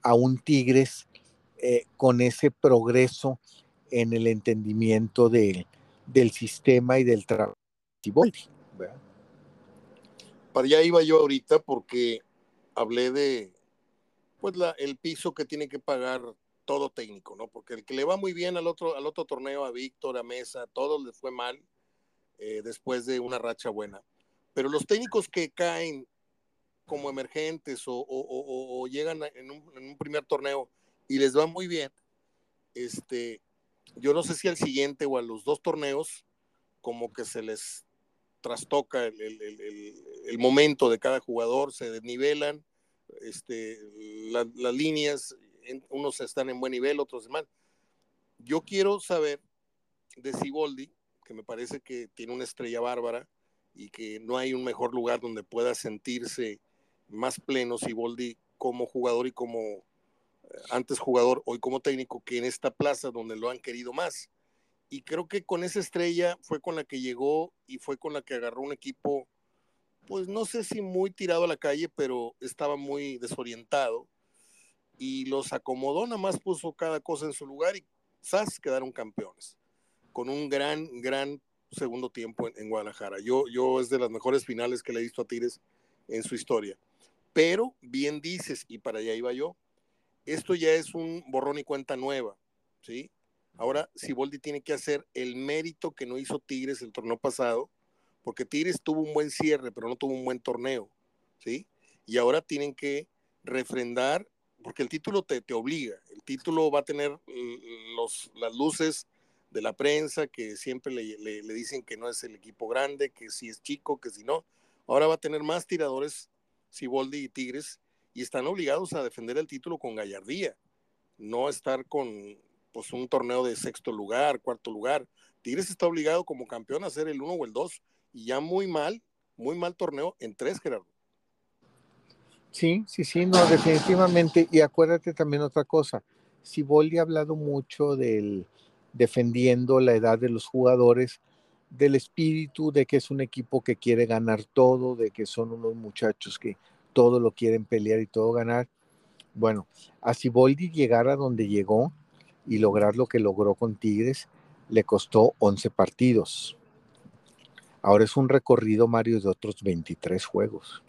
a un Tigres eh, con ese progreso en el entendimiento de, del sistema y del trabajo. Para allá iba yo ahorita porque hablé de pues la, el piso que tiene que pagar todo técnico, ¿no? Porque el que le va muy bien al otro, al otro torneo, a Víctor, a Mesa, a todos les fue mal eh, después de una racha buena pero los técnicos que caen como emergentes o, llegan en un, primer torneo y les va muy bien, este, yo no sé si al siguiente o a los dos torneos como que se les trastoca el momento de cada jugador, se desnivelan, este, la, las líneas unos están en buen nivel, otros mal. Yo quiero saber de Siboldi, que me parece que tiene una estrella bárbara y que no hay un mejor lugar donde pueda sentirse más pleno Siboldi como jugador y como eh, antes jugador, hoy como técnico, que en esta plaza donde lo han querido más. Y creo que con esa estrella fue con la que llegó y fue con la que agarró un equipo, pues no sé si muy tirado a la calle, pero estaba muy desorientado. Y los acomodó, nada más puso cada cosa en su lugar y ¡zas! quedaron campeones. Con un gran, gran segundo tiempo en, Guadalajara. Yo, yo es de las mejores finales que le he visto a Tigres en su historia. Pero bien dices, y para allá iba yo, esto ya es un borrón y cuenta nueva, ¿sí? Ahora Siboldi tiene que hacer el mérito que no hizo Tigres el torneo pasado, porque Tigres tuvo un buen cierre, pero no tuvo un buen torneo, ¿sí? Y ahora tienen que refrendar, porque el título te, te obliga, el título va a tener los, las luces de la prensa que siempre le, le, dicen que no es el equipo grande, que si es chico, que si no. Ahora va a tener más tiradores Siboldi y Tigres y están obligados a defender el título con gallardía, no estar con pues, un torneo de sexto lugar, cuarto lugar. Tigres está obligado como campeón a hacer el uno o el dos y ya muy mal, muy mal torneo en tres, Gerardo. Sí, sí, sí, no, definitivamente. Y acuérdate también otra cosa. Siboldi ha hablado mucho del defendiendo la edad de los jugadores, del espíritu de que es un equipo que quiere ganar todo, de que son unos muchachos que todo lo quieren pelear y todo ganar. Bueno, a Siboldi llegar a donde llegó y lograr lo que logró con Tigres le costó 11 partidos. Ahora es un recorrido, Mario, de otros 23 juegos.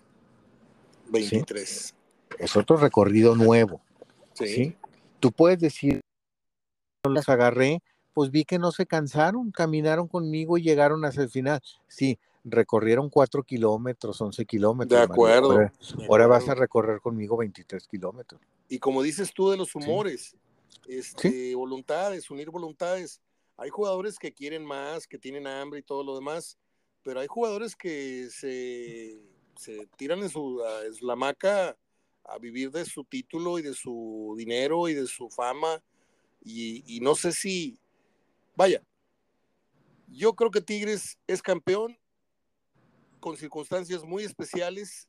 23. Es otro recorrido nuevo. Sí. Tú puedes decir, los agarré pues vi que no se cansaron, caminaron conmigo y llegaron hasta el final. Sí, recorrieron cuatro kilómetros, 11 kilómetros. De acuerdo. Ahora, vas a recorrer conmigo 23 kilómetros. Y como dices tú de los humores, este, voluntades, unir voluntades. Hay jugadores que quieren más, que tienen hambre y todo lo demás, pero hay jugadores que se, tiran en su, en hamaca a vivir de su título y de su dinero y de su fama. Y, no sé si, Vaya, yo creo que Tigres es campeón con circunstancias muy especiales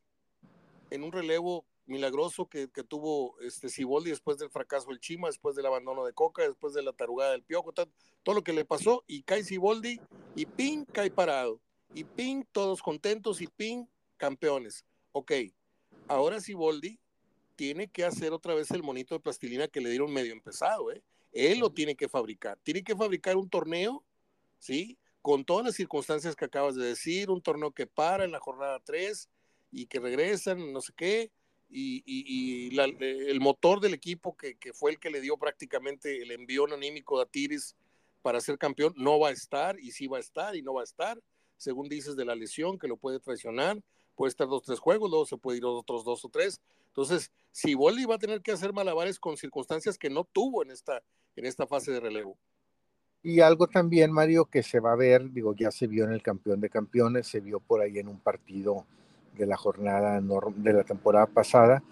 en un relevo milagroso que, tuvo este después del fracaso del Chima, después del abandono de Coca, después de la tarugada del Piojo, todo, lo que le pasó, y cae Ciboldi, y ping, cae parado, y ping, todos contentos, y ping, campeones. Ok, ahora Ciboldi tiene que hacer otra vez el monito de plastilina que le dieron medio empezado, ¿eh? Él lo tiene que fabricar. Tiene que fabricar un torneo, ¿sí? Con todas las circunstancias que acabas de decir, un torneo que para en la jornada 3 y que regresan, no sé qué, y, el motor del equipo que, fue el que le dio prácticamente el envión anímico a Tiris para ser campeón, no va a estar, y sí va a estar, y no va a estar, según dices de la lesión, que lo puede traicionar, puede estar dos, tres juegos, luego se puede ir otros dos o tres. Entonces, si Bolí va a tener que hacer malabares con circunstancias que no tuvo en esta, en esta fase de relevo. Y algo también, Mario, que se va a ver, digo, ya se vio en el campeón de campeones, se vio por ahí en un partido de la jornada de la temporada pasada,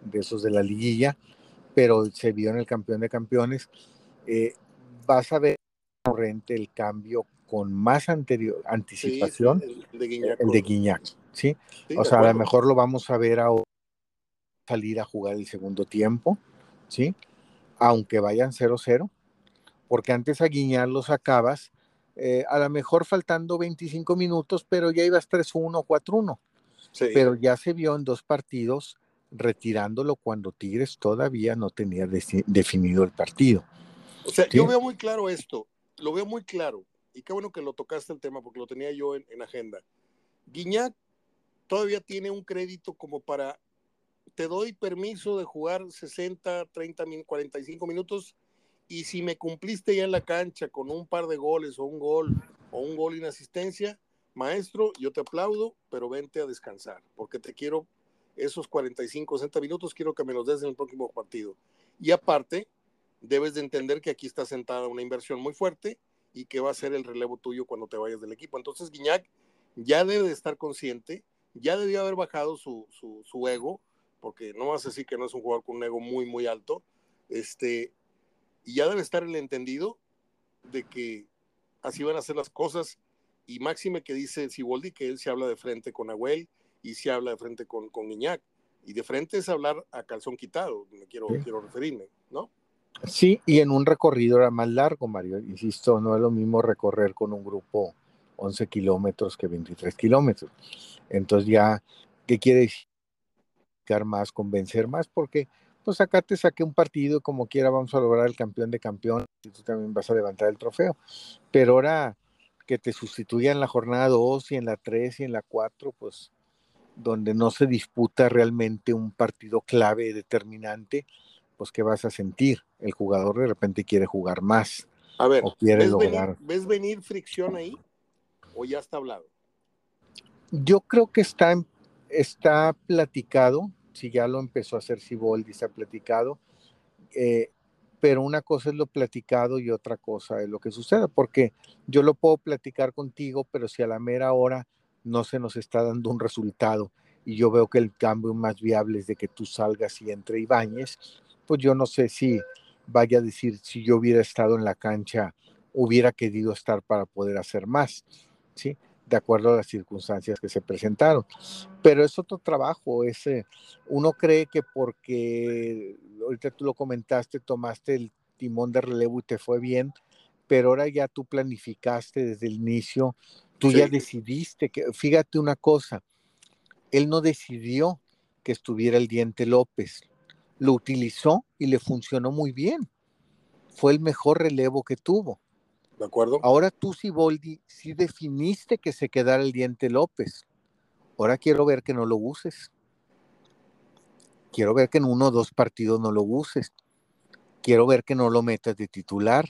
de esos de la liguilla, pero se vio en el campeón de campeones. Eh, vas a ver el cambio con más anterior, anticipación, el, de Guiñac. El de Guiñac ¿sí? o sea, a lo mejor lo vamos a ver ahora salir a jugar el segundo tiempo, ¿sí? aunque vayan 0-0, porque antes a Guiñar lo sacabas, eh, a lo mejor faltando 25 minutos, pero ya ibas 3-1, 4-1. Pero ya se vio en dos partidos retirándolo cuando Tigres todavía no tenía definido el partido. O sea, yo veo muy claro esto, lo veo muy claro, y qué bueno que lo tocaste el tema porque lo tenía yo en, en agenda. Guiñac todavía tiene un crédito como para te doy permiso de jugar 60, 30, 45 minutos y si me cumpliste ya en la cancha con un par de goles o un gol o un gol en asistencia, maestro, yo te aplaudo, pero vente a descansar, porque te quiero esos 45, 60 minutos, quiero que me los des en el próximo partido. Y aparte, debes de entender que aquí está sentada una inversión muy fuerte y que va a ser el relevo tuyo cuando te vayas del equipo. Entonces, Guiñac ya debe de estar consciente, ya debió haber bajado su, su, su ego, porque no vas a decir que no es un jugador con un ego muy, muy alto, Este, y ya debe estar el entendido de que así van a ser las cosas. Y máxime que dice Siboldi que él se habla de frente con Agüel y se habla de frente con, con Iñak. Y de frente es hablar a calzón quitado, me quiero, Sí. quiero referirme, ¿no? Sí, y en un recorrido era más largo, Mario. Insisto, no es lo mismo recorrer con un grupo 11 kilómetros que 23 kilómetros. Entonces ya, ¿qué quiere decir? Más, convencer más, porque pues acá te saqué un partido, como quiera vamos a lograr el campeón de campeón y tú también vas a levantar el trofeo. Pero ahora que te sustituya en la jornada 2 y en la 3 y en la 4, pues donde no se disputa realmente un partido clave, determinante, pues ¿qué vas a sentir? El jugador de repente quiere jugar más A ver, o quiere ¿ves lograr. venir, ¿ves venir fricción ahí? ¿O ya está hablado? Yo creo que está, está platicado, si ya lo empezó a hacer Siboldi, está platicado, eh, pero una cosa es lo platicado y otra cosa es lo que suceda, porque yo lo puedo platicar contigo, pero si a la mera hora no se nos está dando un resultado y yo veo que el cambio más viable es de que tú salgas y entre Ibáñez, pues yo no sé si vaya a decir si yo hubiera estado en la cancha, hubiera querido estar para poder hacer más, ¿sí? De acuerdo a las circunstancias que se presentaron. Pero es otro trabajo, es, eh, uno cree que porque, ahorita tú lo comentaste, tomaste el timón de relevo y te fue bien, pero ahora ya tú planificaste desde el inicio, tú ya decidiste que, fíjate una cosa, él no decidió que estuviera el diente López, lo utilizó y le funcionó muy bien. Fue el mejor relevo que tuvo. ¿De acuerdo? Ahora tú, Siboldi, sí definiste que se quedara el diente López. Ahora quiero ver que no lo uses. Quiero ver que en uno o dos partidos no lo uses. Quiero ver que no lo metas de titular.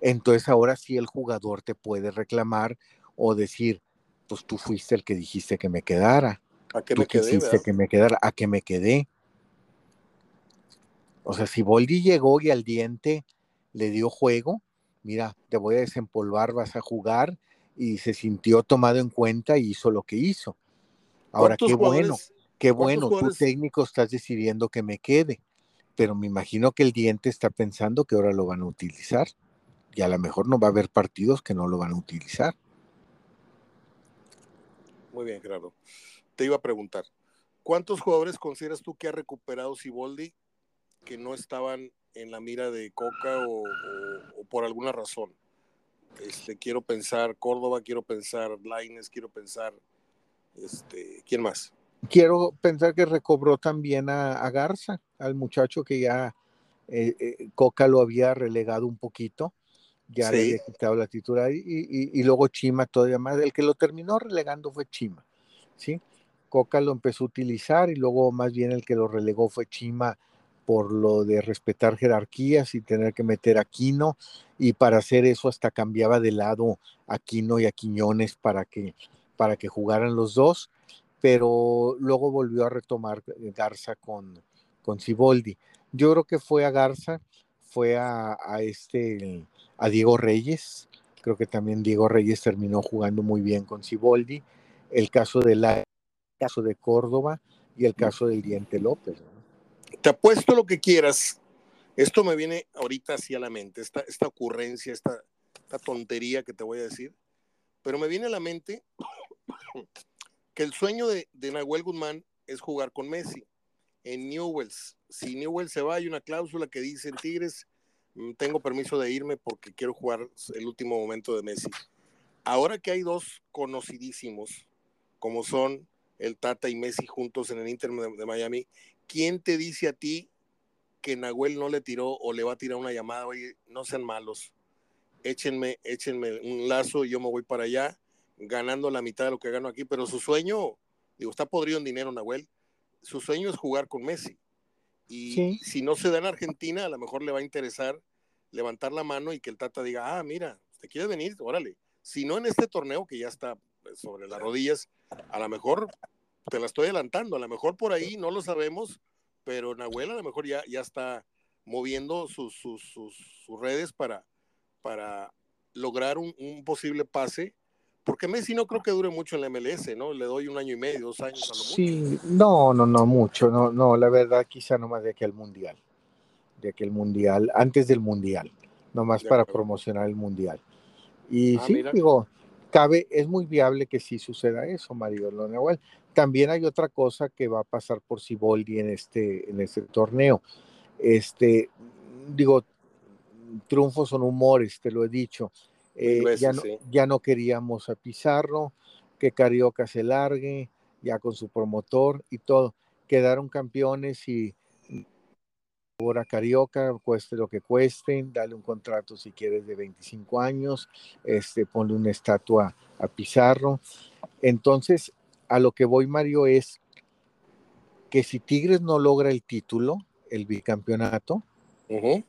Entonces ahora sí el jugador te puede reclamar o decir, pues tú fuiste el que dijiste que me quedara. ¿A qué Tú me quedé? quisiste verdad? que me quedara, a que me quedé. O sea, si Boldi llegó y al diente le dio juego, mira, te voy a desempolvar, vas a jugar, y se sintió tomado en cuenta y hizo lo que hizo. Ahora, ¿Cuántos qué bueno, qué bueno, tú técnico estás decidiendo que me quede, pero me imagino que el diente está pensando que ahora lo van a utilizar y a lo mejor no va a haber partidos que no lo van a utilizar. Muy bien, Gerardo. Te iba a preguntar, ¿cuántos jugadores consideras tú que ha recuperado Siboldi que no estaban en la mira de Coca o, o- o por alguna razón? Este, quiero pensar Córdoba, quiero pensar Laines, quiero pensar, este, ¿quién más? quiero pensar que recobró también a, a Garza, al muchacho que ya eh, eh, Coca lo había relegado un poquito, ya le había quitado la titular y, y- y luego Chima todavía más. El que lo terminó relegando fue Chima, ¿sí? Coca lo empezó a utilizar y luego más bien el que lo relegó fue Chima por lo de respetar jerarquías y tener que meter a Quino y para hacer eso hasta cambiaba de lado a Quino y a Quiñones para que, para que jugaran los dos pero luego volvió a retomar Garza con, con Ciboldi. Yo creo que fue a Garza, fue a, a este, a Diego Reyes, creo que también Diego Reyes terminó jugando muy bien con Ciboldi, el caso de la, el caso de Córdoba y el caso del Diente López. ¿no? Te apuesto lo que quieras. Esto me viene ahorita así a la mente, esta, esta ocurrencia, esta, esta tontería que te voy a decir, pero me viene a la mente que el sueño de, de Nahuel Guzmán es jugar con Messi en Newells. Si Newells se va, hay una cláusula que dice Tigres, mm, tengo permiso de irme porque quiero jugar el último momento de Messi. Ahora que hay dos conocidísimos, como son el Tata y Messi juntos en el Inter de Miami, ¿quién te dice a ti que Nahuel no le tiró o le va a tirar una llamada? Oye, no sean malos, échenme, échenme un lazo y yo me voy para allá ganando la mitad de lo que gano aquí, pero su sueño, digo, está podrido en dinero Nahuel, su sueño es jugar con Messi. Y Sí. si no se da en Argentina, a lo mejor le va a interesar levantar la mano y que el Tata diga, ah, mira, ¿te quieres venir? Órale. Si no en este torneo que ya está sobre las rodillas, a lo mejor te la estoy adelantando, a lo mejor por ahí no lo sabemos, pero Nahuel a lo mejor ya, ya está moviendo sus, sus, sus, sus redes para, para lograr un, un posible pase porque Messi no creo que dure mucho en la MLS, ¿no? Le doy un año y medio, dos años a lo mucho. Sí, no, no, no mucho, no, no, la verdad quizá no más de aquí al Mundial. de aquel mundial, antes del mundial, nomás De para promocionar el mundial. Y Ah, sí, mira. digo, cabe, es muy viable que sí suceda eso, Mario Nahuel. También hay otra cosa que va a pasar por Siboldi en este, en este torneo. Este, digo, triunfos son humores, te lo he dicho. Eh, veces, ya, no, sí. ya no queríamos a Pizarro, que Carioca se largue, ya con su promotor y todo. Quedaron campeones y ahora Carioca, cueste lo que cueste, dale un contrato si quieres de 25 años, este, ponle una estatua a Pizarro. Entonces, a lo que voy, Mario, es que si Tigres no logra el título, el bicampeonato, Ujú.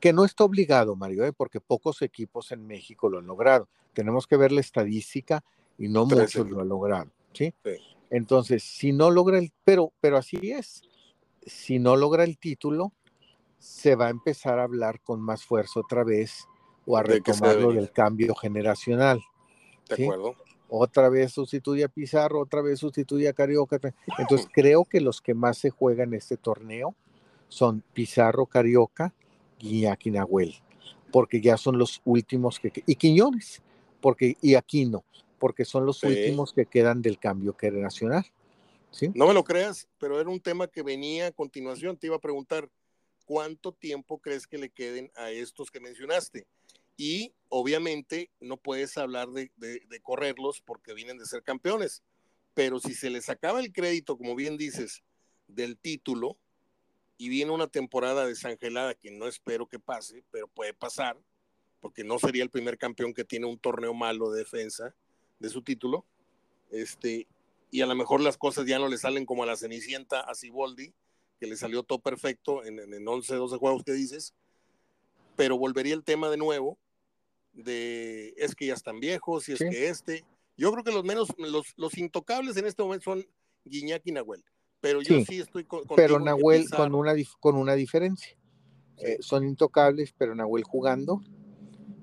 que no está obligado, Mario, ¿eh? porque pocos equipos en México lo han logrado. Tenemos que ver la estadística y no muchos lo han logrado, ¿sí? Sí. Entonces, si no logra el, pero, pero así es, si no logra el título, se va a empezar a hablar con más fuerza otra vez o a De que se retomar debe lo ir. del cambio generacional. De acuerdo. Otra vez sustituye a Pizarro, otra vez sustituye a Carioca. Entonces, creo que los que más se juegan este torneo son Pizarro, Carioca, Guiñac y Nahuel, porque ya son los últimos que y Quiñones, porque y Aquino, porque son los Sí. últimos que quedan del cambio generacional. ¿sí? No me lo creas, pero era un tema que venía a continuación. Te iba a preguntar, ¿cuánto tiempo crees que le queden a estos que mencionaste? Y obviamente no puedes hablar de, correrlos porque vienen de ser campeones, pero si se les acaba el crédito, como bien dices, del título y viene una temporada desangelada que no espero que pase, pero puede pasar, porque no sería el primer campeón que tiene un torneo malo de defensa de su título, este, y a lo mejor las cosas ya no le salen como a la Cenicienta, a Siboldi, que le salió todo perfecto en, en, en 11, 12 juegos que dices, pero volvería el tema de nuevo de es que ya están viejos y es Sí. que este, yo creo que los menos, los, los intocables en este momento son Guiñac y Nahuel, pero yo Sí, sí, estoy con, Pero Nahuel con una, con una diferencia. Sí. Eh, son intocables, pero Nahuel jugando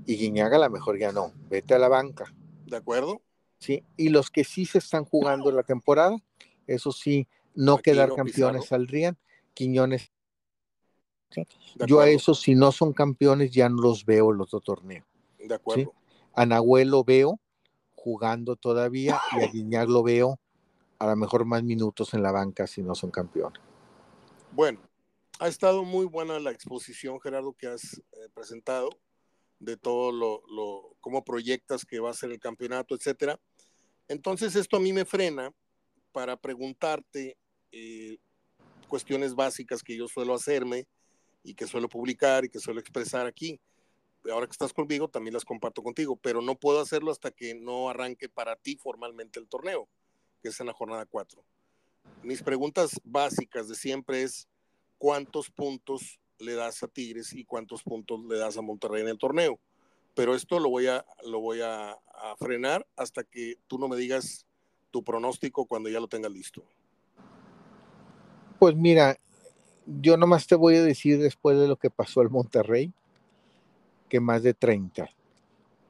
y Guiñaga a lo mejor ya no. Vete a la banca. ¿de acuerdo? ¿sí? Y los que sí se están jugando la temporada, eso sí, no quedar campeones Pizarro. saldrían. Quiñones, yo a esos, si no son campeones, ya no los veo el otro torneo. De acuerdo. A Nahuel lo veo jugando todavía y a Guiñac lo veo a lo mejor más minutos en la banca si no son campeones. Bueno, ha estado muy buena la exposición, Gerardo, que has eh, presentado de todo lo, lo, cómo proyectas que va a ser el campeonato, etcétera. Entonces, esto a mí me frena para preguntarte eh, cuestiones básicas que yo suelo hacerme y que suelo publicar y que suelo expresar aquí. Ahora que estás conmigo, también las comparto contigo, pero no puedo hacerlo hasta que no arranque para ti formalmente el torneo, que es en la jornada 4 mis preguntas básicas de siempre es cuántos puntos le das a Tigres y cuántos puntos le das a Monterrey en el torneo. Pero esto lo voy a, lo voy a, a frenar hasta que tú no me digas tu pronóstico cuando ya lo tengas listo. Pues mira, yo nomás te voy a decir después de lo que pasó al Monterrey, que más de 30.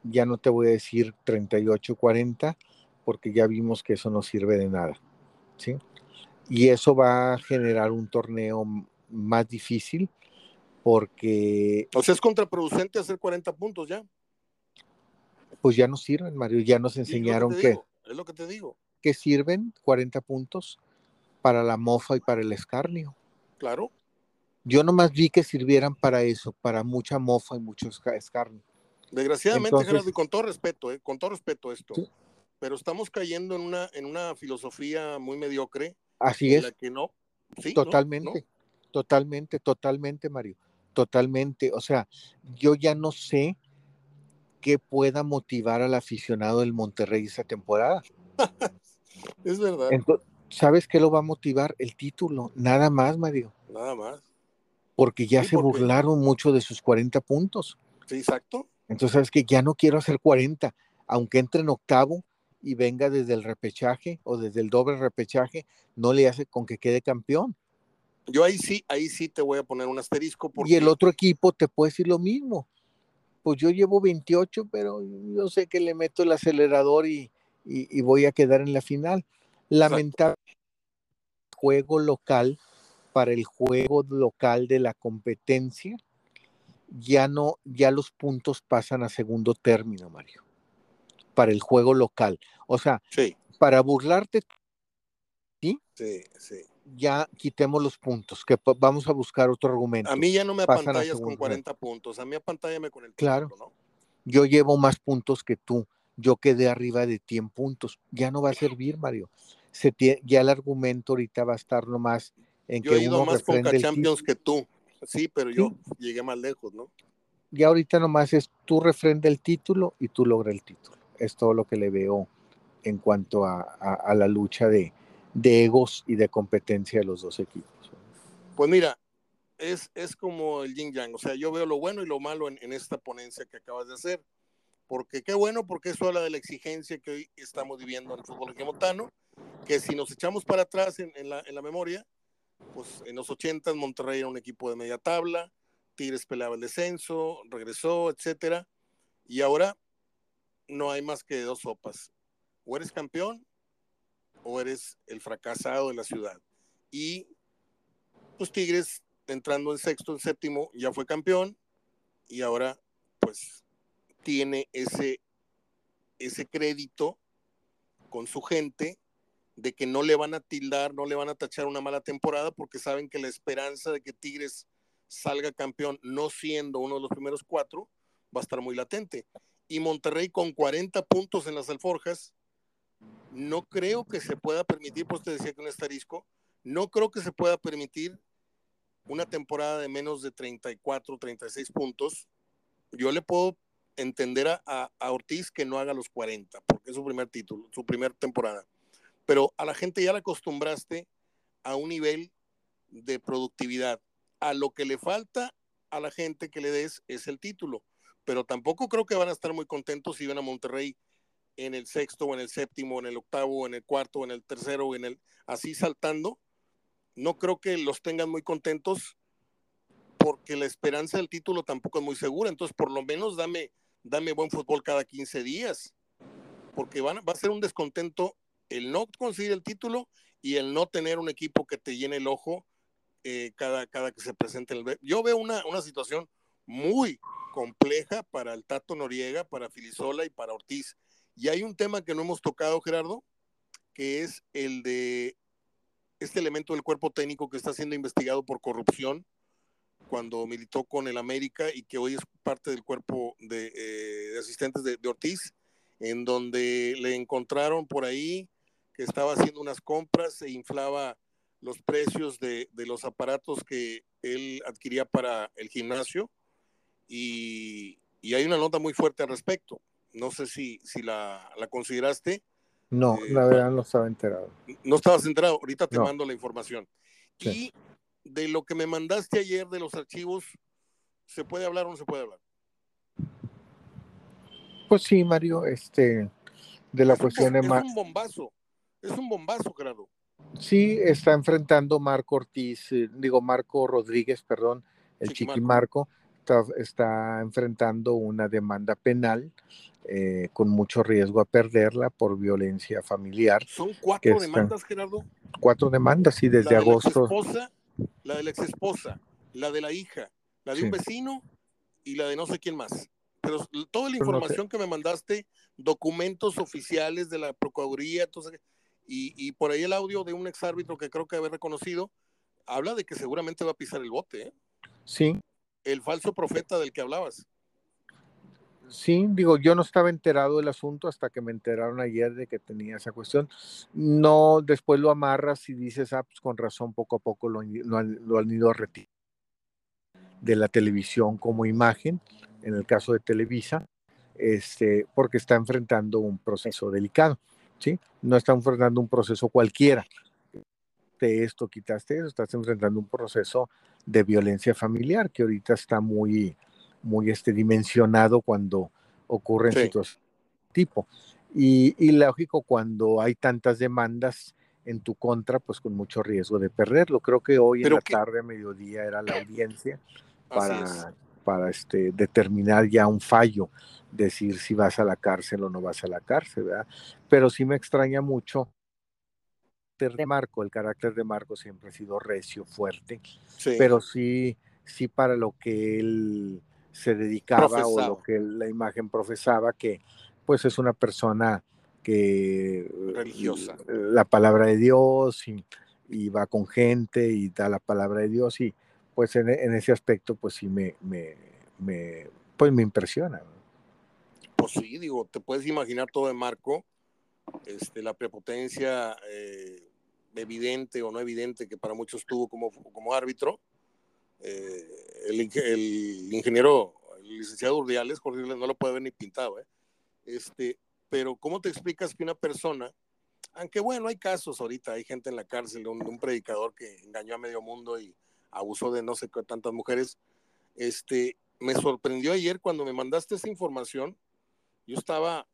Ya no te voy a decir 38, 40, porque ya vimos que eso no sirve de nada. ¿sí? Y eso va a generar un torneo más difícil, porque O sea, es contraproducente hacer 40 puntos ya. pues ya no sirven, Mario, ya nos es enseñaron que, digo, es lo que te digo. que sirven 40 puntos para la mofa y para el escarnio. Claro. Yo nomás vi que sirvieran para eso, para mucha mofa y mucho esca- escarnio. Desgraciadamente, Entonces- Gerardo, y con todo respeto, eh, con todo respeto esto, Sí. pero estamos cayendo en una, en una filosofía muy mediocre Así en es. la que no. Totalmente, ¿no? totalmente, totalmente, Mario. Totalmente. O sea, yo ya no sé qué pueda motivar al aficionado del Monterrey esta temporada. Es verdad, ¿Sabes qué lo va a motivar? El título, nada más, Mario. nada más. Porque ya Sí, se porque- burlaron mucho de sus 40 puntos. Sí, exacto. Entonces, sabes que ya no quiero hacer 40, aunque entre en octavo y venga desde el repechaje o desde el doble repechaje, no le hace con que quede campeón. Yo ahí sí, ahí sí te voy a poner un asterisco porque Y el otro equipo te puede decir lo mismo. Pues yo llevo 28, pero yo sé que le meto el acelerador y, y- y voy a quedar en la final. Lamentable juego local para el juego local de la competencia, ya no, ya los puntos pasan a segundo término, Mario, para el juego local. O sea, Sí, para burlarte, sí, sí. ya quitemos los puntos, que vamos a buscar otro argumento. A mí ya no me Pasan apantallas con segundo. 40 puntos, a mí apantállame con el Claro. ¿no? Yo llevo más puntos que tú, yo quedé arriba de ti en puntos. Ya no va a servir, Mario. Se ya el argumento ahorita va a estar nomás en Yo que he ido uno más el Champions que tú. Sí, pero yo llegué más lejos, ¿no? Ya ahorita nomás es tú refrende el título y tú logra el título. Es todo lo que le veo en cuanto a, a- a la lucha de, de egos y de competencia de los dos equipos. Pues mira, es, es como el yin yang. O sea, yo veo lo bueno y lo malo en, en esta ponencia que acabas de hacer. Porque qué bueno, porque eso habla de la exigencia que hoy estamos viviendo en el fútbol regiomontano, que si nos echamos para atrás en, en la, en la memoria, pues en los 80 Monterrey era un equipo de media tabla, Tigres peleaba el descenso, regresó, etcétera, y ahora no hay más que dos sopas. O eres campeón o eres el fracasado de la ciudad. Y pues Tigres entrando en sexto, en séptimo, ya fue campeón y ahora pues tiene ese, ese crédito con su gente de que no le van a tildar, no le van a tachar una mala temporada porque saben que la esperanza de que Tigres salga campeón no siendo uno de los primeros cuatro va a estar muy latente. Y Monterrey con 40 puntos en las alforjas, no creo que se pueda permitir, pues te decía que un estarisco, no creo que se pueda permitir una temporada de menos de 34, 36 puntos. Yo le puedo entender a, a Ortiz que no haga los 40, porque es su primer título, su primera temporada. Pero a la gente ya la acostumbraste a un nivel de productividad. A lo que le falta a la gente que le des es el título. Pero tampoco creo que van a estar muy contentos si ven a Monterrey en el sexto o en el séptimo, en el octavo, en el cuarto, en el tercero, o en el así saltando. No creo que los tengan muy contentos porque la esperanza del título tampoco es muy segura. Entonces, por lo menos dame, dame buen fútbol cada 15 días, porque van, va a ser un descontento el no conseguir el título y el no tener un equipo que te llene el ojo eh, cada, cada que se presente el... Yo veo una, una situación muy compleja para el Tato Noriega, para Filisola y para Ortiz. Y hay un tema que no hemos tocado, Gerardo, que es el de este elemento del cuerpo técnico que está siendo investigado por corrupción cuando militó con el América y que hoy es parte del cuerpo de, eh, asistentes de, de, Ortiz, en donde le encontraron por ahí que estaba haciendo unas compras e inflaba los precios de, de los aparatos que él adquiría para el gimnasio y, y, hay una nota muy fuerte al respecto. No sé si, si la, la consideraste. No, eh, la verdad no estaba enterado. No estabas enterado, ahorita te No. mando la información. Sí. Y de lo que me mandaste ayer de los archivos, ¿se puede hablar o no se puede hablar? Pues sí, Mario, este, de la es cuestión un, Es un bombazo, es un bombazo, Gerardo. Sí, está enfrentando Marco Ortiz, eh, digo Marco Rodríguez, perdón, el Chiqui Marco, está, está enfrentando una demanda penal eh, con mucho riesgo a perderla por violencia familiar. Son cuatro demandas, Gerardo. Cuatro demandas, sí, desde la de agosto. La exesposa, la de la ex esposa, la de la hija, la de Sí. un vecino y la de no sé quién más. Pero toda la Pues no sé. información que me mandaste, documentos oficiales de la Procuraduría, entonces, y, y por ahí el audio de un exárbitro que creo que haber reconocido, habla de que seguramente va a pisar el bote, ¿eh? Sí, el falso profeta del que hablabas. Sí, digo, yo no estaba enterado del asunto hasta que me enteraron ayer de que tenía esa cuestión. No, después lo amarras y dices, ah, pues con razón, poco a poco lo, han- lo han, lo han ido a retirar de la televisión como imagen, en el caso de Televisa, este, porque está enfrentando un proceso delicado, ¿sí? No está enfrentando un proceso cualquiera. De esto, quitaste eso, estás enfrentando un proceso de violencia familiar que ahorita está muy, muy este, dimensionado cuando ocurren Sí. situaciones de este tipo. Y, y lógico, cuando hay tantas demandas en tu contra, pues con mucho riesgo de perderlo. Creo que hoy en la que- tarde, a mediodía, era la audiencia para, para este, determinar ya un fallo, decir si vas a la cárcel o no vas a la cárcel, ¿verdad? Pero sí me extraña mucho de Marco, el carácter de Marco siempre ha sido recio, fuerte, pero sí, sí para lo que él se dedicaba o lo que la imagen profesaba, que pues es una persona que religiosa. La palabra de Dios y, va con gente y da la palabra de Dios y pues en, ese aspecto pues sí me, me, me, pues me impresiona. Pues sí, digo, te puedes imaginar todo de Marco, este, la prepotencia eh, evidente o no evidente que para muchos tuvo como, como árbitro. Eh, el, el, ingeniero, el licenciado Urdiales, Jorge no lo puede ver ni pintado, ¿eh? Este, pero ¿cómo te explicas que una persona, aunque bueno, hay casos ahorita, hay gente en la cárcel de un, predicador que engañó a medio mundo y abusó de no sé qué tantas mujeres, este, me sorprendió ayer cuando me mandaste esa información, yo estaba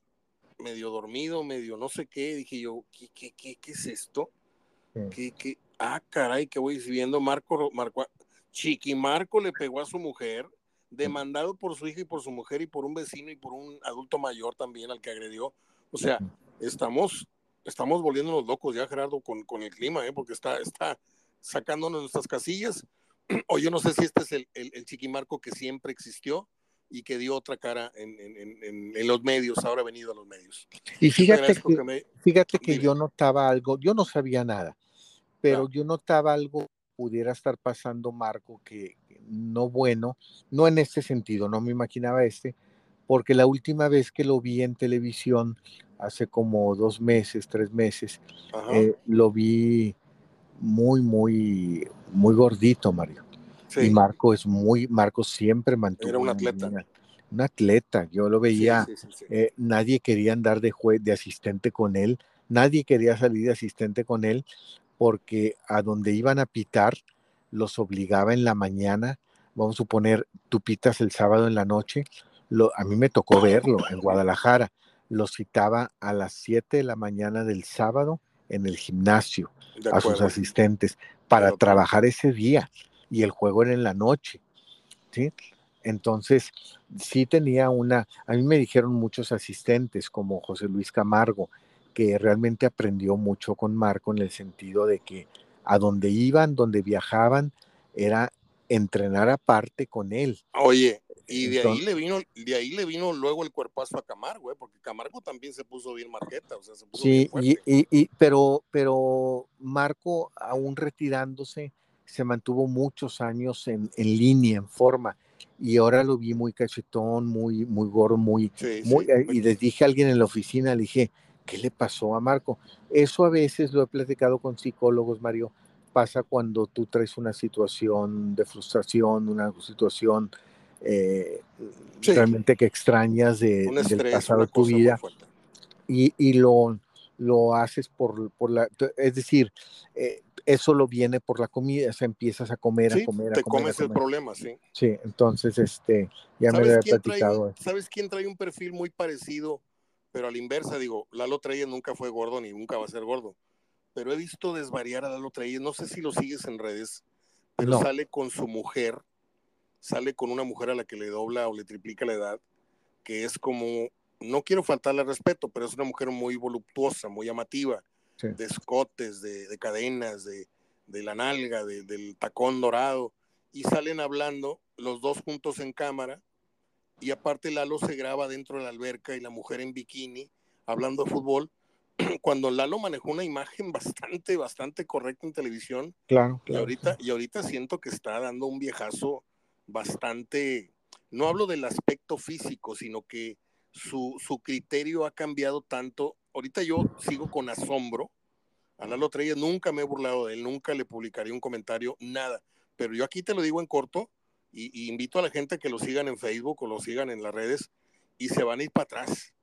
medio dormido, medio no sé qué, dije yo, ¿qué, qué, qué, qué es esto? ¿Qué, qué? Ah, caray, que voy viendo Marco, Marco, Chiqui Marco le pegó a su mujer, demandado por su hija y por su mujer y por un vecino y por un adulto mayor también al que agredió. O sea, estamos, estamos volviéndonos locos ya, Gerardo, con, con el clima, ¿eh? porque está, está sacándonos nuestras casillas. O yo no sé si este es el, el, chiquimarco que siempre existió y que dio otra cara en, en, en, los medios, ahora ha venido a los medios. Y fíjate que, fíjate que yo notaba algo, yo no sabía nada, pero yo notaba algo pudiera estar pasando Marco que, no bueno, no en este sentido, no me imaginaba este, porque la última vez que lo vi en televisión, hace como dos meses, tres meses, eh, lo vi muy, muy, muy gordito, Mario. Y Marco es muy, Marco siempre mantuvo. Era un atleta. un atleta, yo lo veía, eh, nadie quería andar de, de asistente con él, nadie quería salir de asistente con él, porque a donde iban a pitar los obligaba en la mañana, vamos a suponer, tú pitas el sábado en la noche, lo, a mí me tocó verlo en Guadalajara, lo citaba a las 7 de la mañana del sábado en el gimnasio a sus asistentes para trabajar ese día y el juego era en la noche, ¿sí? Entonces, sí tenía una, a mí me dijeron muchos asistentes como José Luis Camargo, que realmente aprendió mucho con Marco en el sentido de que a donde iban, donde viajaban, era entrenar aparte con él. Oye, y de ahí le vino, de ahí le vino luego el cuerpazo a Camargo, ¿eh? porque Camargo también se puso bien marqueta, o sea, se puso sí, bien y, y, pero, pero Marco, aún retirándose, se mantuvo muchos años en, en, línea, en forma, y ahora lo vi muy cachetón, muy, muy gordo, muy, muy eh, y les dije a alguien en la oficina, le dije, ¿qué le pasó a Marco? Eso a veces lo he platicado con psicólogos, Mario, pasa cuando tú traes una situación de frustración, una situación eh, realmente que extrañas de, del pasado de tu vida y, y, lo, lo haces por, por la, es decir, eh, eso lo viene por la comida, o sea, empiezas a comer, a comer, a te comer. comes el problema, sí. Sí, entonces, este, ya me había platicado. ¿Sabes quién trae un perfil muy parecido pero a la inversa, digo, Lalo Treyes nunca fue gordo ni nunca va a ser gordo. Pero he visto desvariar a Lalo Treyes, no sé si lo sigues en redes, pero sale con su mujer, sale con una mujer a la que le dobla o le triplica la edad, que es como, no quiero faltarle respeto, pero es una mujer muy voluptuosa, muy llamativa, de escotes, de, cadenas, de, la nalga, del tacón dorado, y salen hablando los dos juntos en cámara y aparte Lalo se graba dentro de la alberca y la mujer en bikini hablando de fútbol, cuando Lalo manejó una imagen bastante, bastante correcta en televisión. Claro. y, ahorita, y ahorita siento que está dando un viejazo bastante, no hablo del aspecto físico, sino que su, su criterio ha cambiado tanto. Ahorita yo sigo con asombro. A Lalo nunca me he burlado de él, nunca le publicaría un comentario, nada. Pero yo aquí te lo digo en corto, y, invito a la gente a que lo sigan en Facebook o lo sigan en las redes y se van a ir para atrás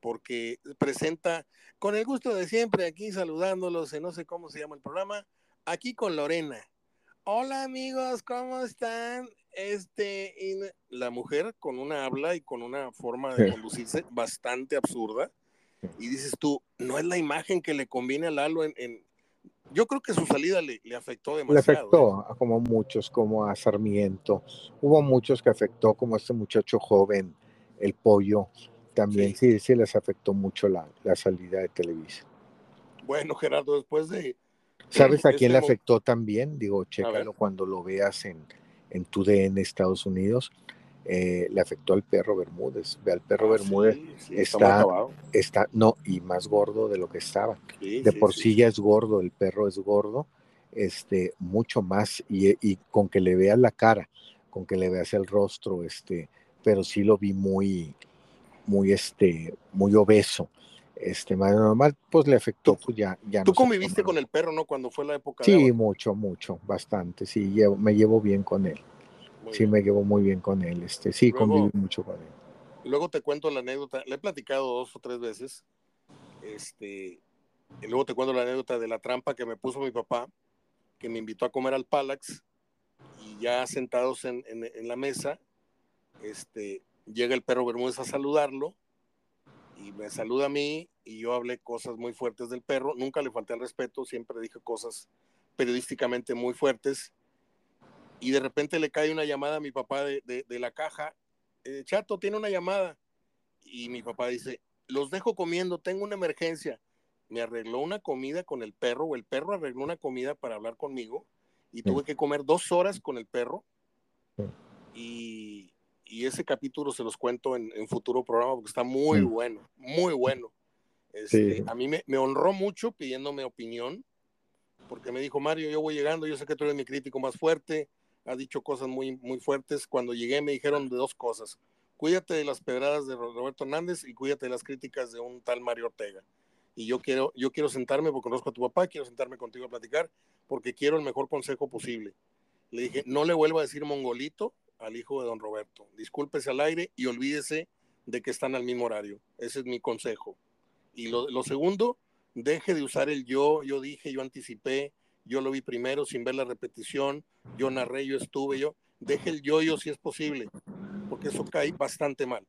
porque presenta con el gusto de siempre aquí saludándolos, no sé cómo se llama el programa, aquí con Lorena. Hola amigos, ¿cómo están? Este, la mujer con una habla y con una forma de conducirse bastante absurda. Y dices tú, no es la imagen que le conviene a Lalo en, yo creo que su salida le, afectó demasiado. Le afectó, ¿eh? como muchos, como a Sarmiento. Hubo muchos que afectó, como este muchacho joven, el pollo. También sí, sí, les afectó mucho la, salida de Televisa. Bueno, Gerardo, después de ¿Sabes a quién le Este afectó también? Digo, chécalo cuando lo veas en, en tu DN Estados Unidos. Eh, le afectó al perro Bermúdez. Ve al perro Ah, Bermúdez, sí, sí, está- está, no, y más gordo de lo que estaba. Sí, De por sí. sí ya es gordo, el perro es gordo, este, mucho más, y, y con que le veas la cara, con que le veas el rostro, este, pero sí lo vi muy, muy, este, muy obeso. Este, más normal, pues le afectó, pues ya, ya Tú no conviviste con el perro, ¿no? Cuando fue la época Sí, mucho, mucho, bastante, sí, llevo- me llevo bien con él, Muy sí bien. me llevo muy bien con él, este, sí, Luego- conviví mucho con él. Luego te cuento la anécdota, le he platicado dos o tres veces, este, y luego te cuento la anécdota de la trampa que me puso mi papá, que me invitó a comer al Palax, y ya sentados en, en- en la mesa, este, llega el perro Bermúdez a saludarlo, y me saluda a mí, y yo hablé cosas muy fuertes del perro, nunca le falté al respeto, siempre dije cosas periodísticamente muy fuertes, y de repente le cae una llamada a mi papá de, de- de la caja, eh, Chato, tiene una llamada. Y mi papá dice, los dejo comiendo, tengo una emergencia. Me arregló una comida con el perro, o el perro arregló una comida para hablar conmigo, y tuve que comer dos horas con el perro. Y, y ese capítulo se los cuento en, en futuro programa porque está muy Sí. bueno, muy bueno. Este, Sí. A mí me, me honró mucho pidiéndome opinión, porque me dijo, Mario, yo voy llegando, yo sé que tú eres mi crítico más fuerte, ha dicho cosas muy, muy fuertes. Cuando llegué me dijeron de dos cosas. Cuídate de las pedradas de Roberto Hernández y cuídate de las críticas de un tal Mario Ortega. Y yo quiero, yo quiero sentarme porque conozco a tu papá, quiero sentarme contigo a platicar porque quiero el mejor consejo posible. Le dije, no le vuelva a decir mongolito al hijo de don Roberto. Discúlpese al aire y olvídese de que están al mismo horario. Ese es mi consejo. Y lo, segundo, deje de usar el yo, yo dije, yo anticipé, yo lo vi primero sin ver la repetición, yo narré, yo estuve, yo, deje el yo, yo si es posible, porque eso cae bastante mal.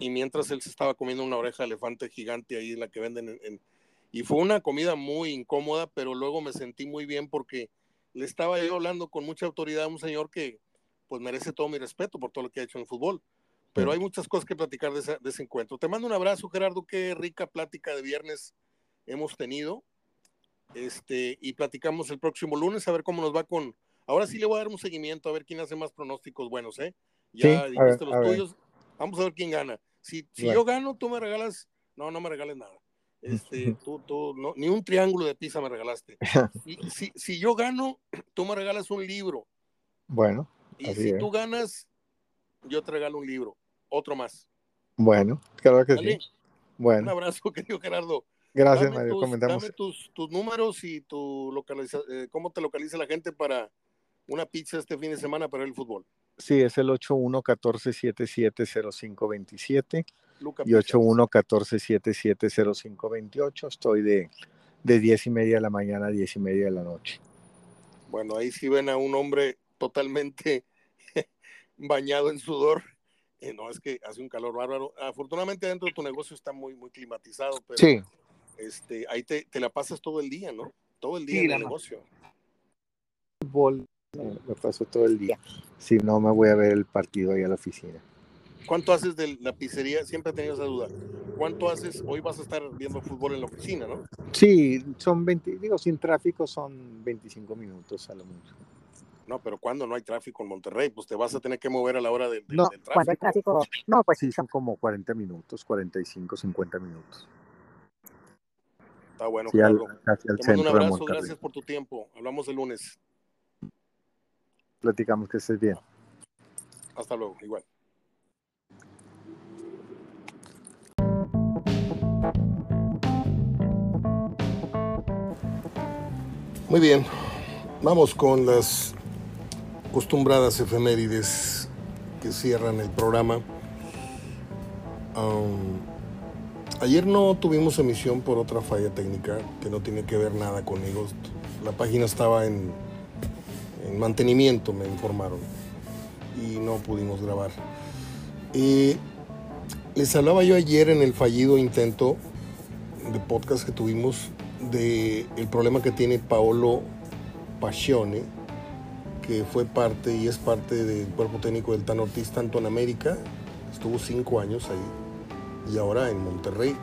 Y mientras él se estaba comiendo una oreja de elefante gigante ahí, la que venden en, en- Y fue una comida muy incómoda, pero luego me sentí muy bien porque le estaba yo hablando con mucha autoridad a un señor que pues merece todo mi respeto por todo lo que ha hecho en el fútbol. Pero hay muchas cosas que platicar de, esa- de ese encuentro. Te mando un abrazo, Gerardo. Qué rica plática de viernes hemos tenido. Este, y platicamos el próximo lunes a ver cómo nos va con. Ahora sí le voy a dar un seguimiento a ver quién hace más pronósticos buenos, ¿eh? Sí, Ya a dijiste ver, los a ver. tuyos. Vamos a ver quién gana. Si, si Bueno. yo gano, tú me regalas. No, no me regales nada. Este, tú, tú, no, ni un triángulo de pizza me regalaste. Si, si, si yo gano, tú me regalas un libro. Bueno, Y Así si es. tú ganas, yo te regalo un libro. Otro más. bueno, claro que ¿Vale? sí. Un Bueno, abrazo, querido Gerardo. gracias dame Mario, tus, comentamos. dame tus, tus números y tu localiza, eh, cómo te localiza la gente para una pizza este fin de semana para el fútbol. Sí, es el 81-1477-0527 Luca y Pizza. 81-1477-0528. Estoy de, de 10 y media de la mañana a 10 y media de la noche. Bueno, ahí sí ven a un hombre totalmente bañado en sudor. Eh, no, es que hace un calor bárbaro. Afortunadamente dentro de tu negocio está muy, muy climatizado, pero Sí, este, ahí te, te la pasas todo el día, ¿no? Todo el día Sí, en el negocio. fútbol, eh, me paso todo el día. Si no, me voy a ver el partido ahí a la oficina. ¿Cuánto haces de la pizzería? Siempre he tenido esa duda. ¿Cuánto haces? Hoy vas a estar viendo fútbol en la oficina, ¿no? Sí, son 20, digo, sin tráfico son 25 minutos a lo mucho. No, pero cuando no hay tráfico en Monterrey, pues te vas a tener que mover a la hora del, del- No, del Cuando hay tráfico. tráfico, no, pues Sí, son como 40 minutos, 45, 50 minutos. Está bueno, Sí, al, Gerardo. casi al Te mando un abrazo, Monterrey. gracias por tu tiempo. Hablamos el lunes. Platicamos que estés bien. Hasta luego, igual. Muy bien, vamos con las acostumbradas efemérides que cierran el programa. Ayer no tuvimos emisión por otra falla técnica que no tiene que ver nada conmigo. La página estaba en, en mantenimiento, me informaron, y no pudimos grabar. Eh, les hablaba yo ayer en el fallido intento de podcast que tuvimos de problema que tiene Paolo Pacione, que fue parte y es parte del cuerpo técnico del Tan Ortiz tanto en América, estuvo cinco años ahí, y ahora en Monterrey.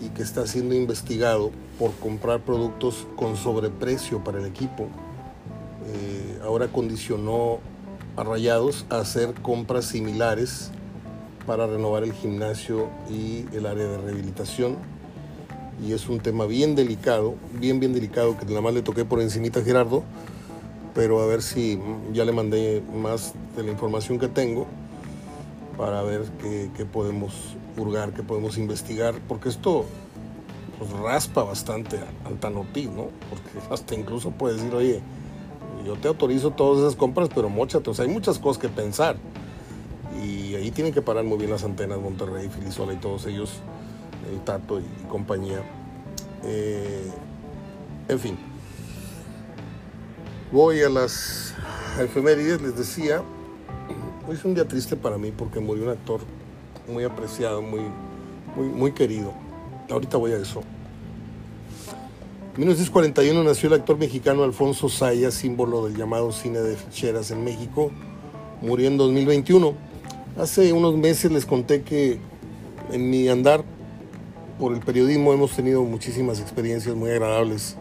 y que está siendo investigado por comprar productos con sobreprecio para el equipo. Eh, ahora condicionó a Rayados a hacer compras similares para renovar el gimnasio y el área de rehabilitación. Y es un tema bien delicado, bien, bien delicado, que nada más le toqué por encimita a Gerardo, pero a ver si ya le mandé más de la información que tengo para ver qué, podemos hurgar, qué podemos investigar, porque esto pues, raspa bastante al Tanopi, ¿no? Porque hasta incluso puede decir, oye, yo te autorizo todas esas compras, pero mochate, o sea, hay muchas cosas que pensar. Y ahí tienen que parar muy bien las antenas Monterrey, Filisola y todos ellos, el Tato y, compañía. Eh, en fin. Voy a las efemérides, les decía, hoy es un día triste para mí porque murió un actor muy apreciado, muy, muy, muy querido. Ahorita voy a eso. En 1941 nació el actor mexicano Alfonso Saya, símbolo del llamado cine de ficheras en México. Murió en 2021. Hace unos meses les conté que en mi andar por el periodismo hemos tenido muchísimas experiencias muy agradables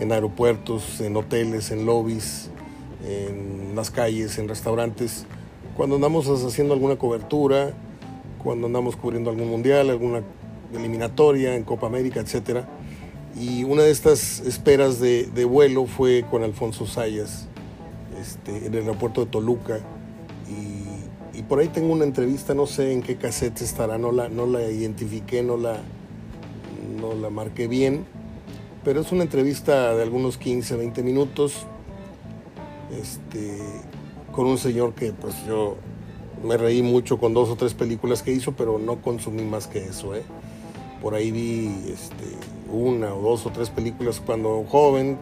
en aeropuertos, en hoteles, en lobbies, en las calles, en restaurantes, cuando andamos haciendo alguna cobertura, cuando andamos cubriendo algún mundial, alguna eliminatoria en Copa América, etcétera. Y una de estas esperas de, vuelo fue con Alfonso Sayas este, en el aeropuerto de Toluca. Y, por ahí tengo una entrevista, no sé en qué cassette estará, no la, no la identifiqué, no la, no la marqué bien, pero es una entrevista de algunos 15, 20 minutos este, con un señor que pues yo me reí mucho con dos o tres películas que hizo, pero no consumí más que eso. ¿eh? Por ahí vi este, una o dos o tres películas cuando joven,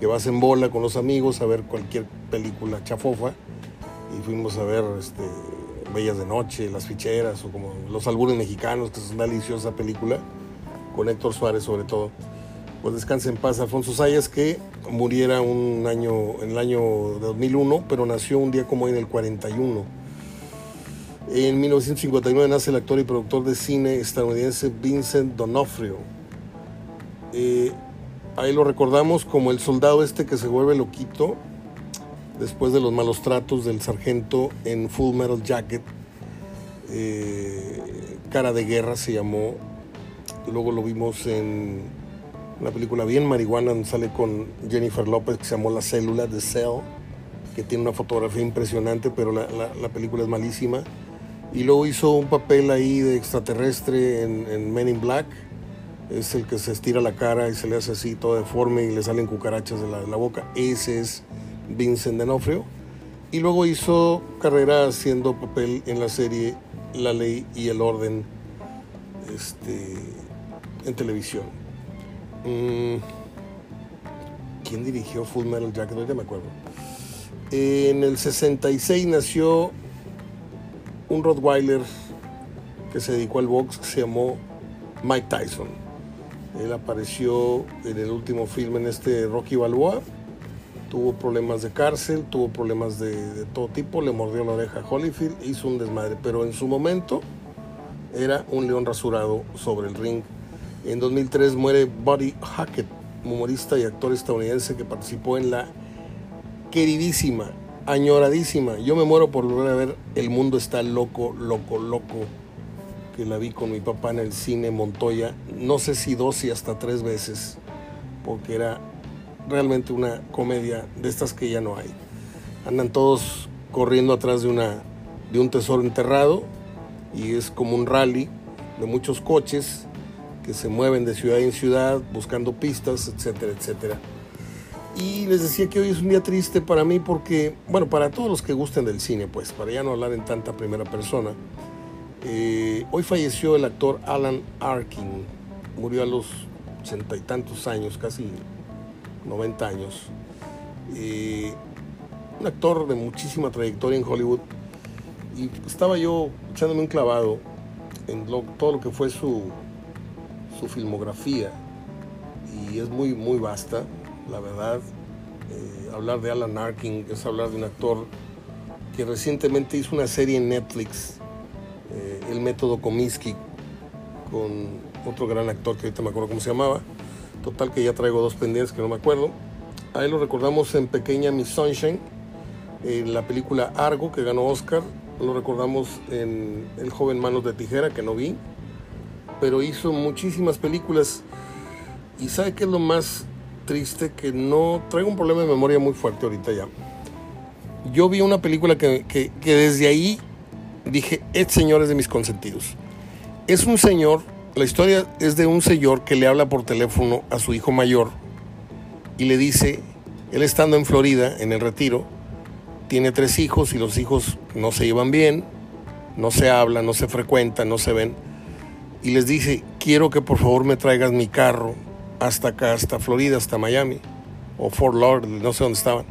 que vas en bola con los amigos a ver cualquier película chafofa y fuimos a ver este, Bellas de Noche, Las Ficheras o como Los Albures Mexicanos, que es una deliciosa película, con Héctor Suárez sobre todo. Pues descanse en paz Alfonso Sayas, que muriera un año, en el año 2001, pero nació un día como en el 41. En 1959 nace el actor y productor de cine estadounidense Vincent D'Onofrio eh, ahí lo recordamos como el soldado este que se vuelve loquito después de los malos tratos del sargento en Full Metal Jacket. Eh, Cara de Guerra se llamó. Luego lo vimos en una película bien marihuana donde sale con Jennifer López que se llamó La Célula de Cell, que tiene una fotografía impresionante, pero la, película es malísima. Y luego hizo un papel ahí de extraterrestre en, en Men in Black es el que se estira la cara y se le hace así todo deforme y le salen cucarachas de la, boca. Ese es Vincent D'Onofrio. Y luego hizo carrera haciendo papel en la serie La Ley y el Orden este, en televisión. Mm, ¿Quién dirigió Full Metal Jacket? No me acuerdo. En el 66 nació un Rottweiler que se dedicó al box se llamó Mike Tyson. Él apareció en el último filme en este Rocky Balboa. Tuvo problemas de cárcel, tuvo problemas de, todo tipo, le mordió la oreja a Holyfield, hizo un desmadre, pero en su momento era un león rasurado sobre el ring. En 2003 muere Buddy Hackett, humorista y actor estadounidense que participó en la queridísima, añoradísima. Yo me muero por volver a ver El mundo está loco, loco, loco que la vi con mi papá en el cine Montoya, no sé si dos y hasta tres veces, porque era realmente una comedia de estas que ya no hay. Andan todos corriendo atrás de, una, de un tesoro enterrado y es como un rally de muchos coches que se mueven de ciudad en ciudad buscando pistas, etcétera, etcétera. Y les decía que hoy es un día triste para mí porque, bueno, para todos los que gusten del cine, pues, para ya no hablar en tanta primera persona, eh, hoy falleció el actor Alan Arkin, murió a los ochenta y tantos años, casi 90 años. Eh, un actor de muchísima trayectoria en Hollywood. Y estaba yo echándome un clavado en todo lo que fue su, su filmografía. Y es muy, muy vasta, la verdad. Eh, hablar de Alan Arkin es hablar de un actor que recientemente hizo una serie en Netflix el método Comiskey con otro gran actor que ahorita me acuerdo cómo se llamaba. Total que ya traigo dos pendientes que no me acuerdo. A él lo recordamos en Pequeña Miss Sunshine, en la película Argo que ganó Oscar. Lo recordamos en El joven Manos de Tijera que no vi. Pero hizo muchísimas películas. Y sabe qué es lo más triste que no traigo un problema de memoria muy fuerte ahorita ya. Yo vi una película que, que, que desde ahí dije, este señor es de mis consentidos. Es un señor, la historia es de un señor que le habla por teléfono a su hijo mayor y le dice, él estando en Florida, en el retiro, tiene tres hijos y los hijos no se llevan bien, no se hablan, no se frecuentan, no se ven. Y les dice, quiero que por favor me traigas mi carro hasta acá, hasta Florida, hasta Miami, o Fort Lauderdale, no sé dónde estaban.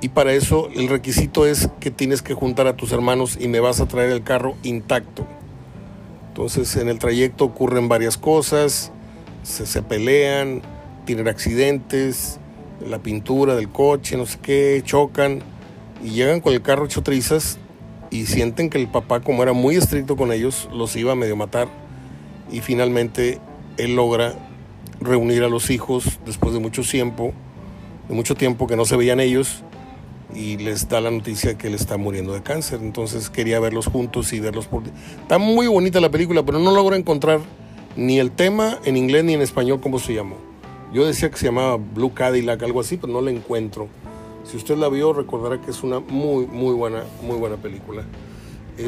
Y para eso el requisito es que tienes que juntar a tus hermanos y me vas a traer el carro intacto. Entonces en el trayecto ocurren varias cosas, se, se pelean, tienen accidentes, la pintura del coche, no sé qué, chocan y llegan con el carro hecho trizas y sienten que el papá, como era muy estricto con ellos, los iba a medio matar y finalmente él logra reunir a los hijos después de mucho tiempo, de mucho tiempo que no se veían ellos y les da la noticia que él está muriendo de cáncer. Entonces quería verlos juntos y verlos por... Está muy bonita la película, pero no logro encontrar ni el tema en inglés ni en español cómo se llamó. Yo decía que se llamaba Blue Cadillac, algo así, pero no la encuentro. Si usted la vio, recordará que es una muy, muy buena, muy buena película.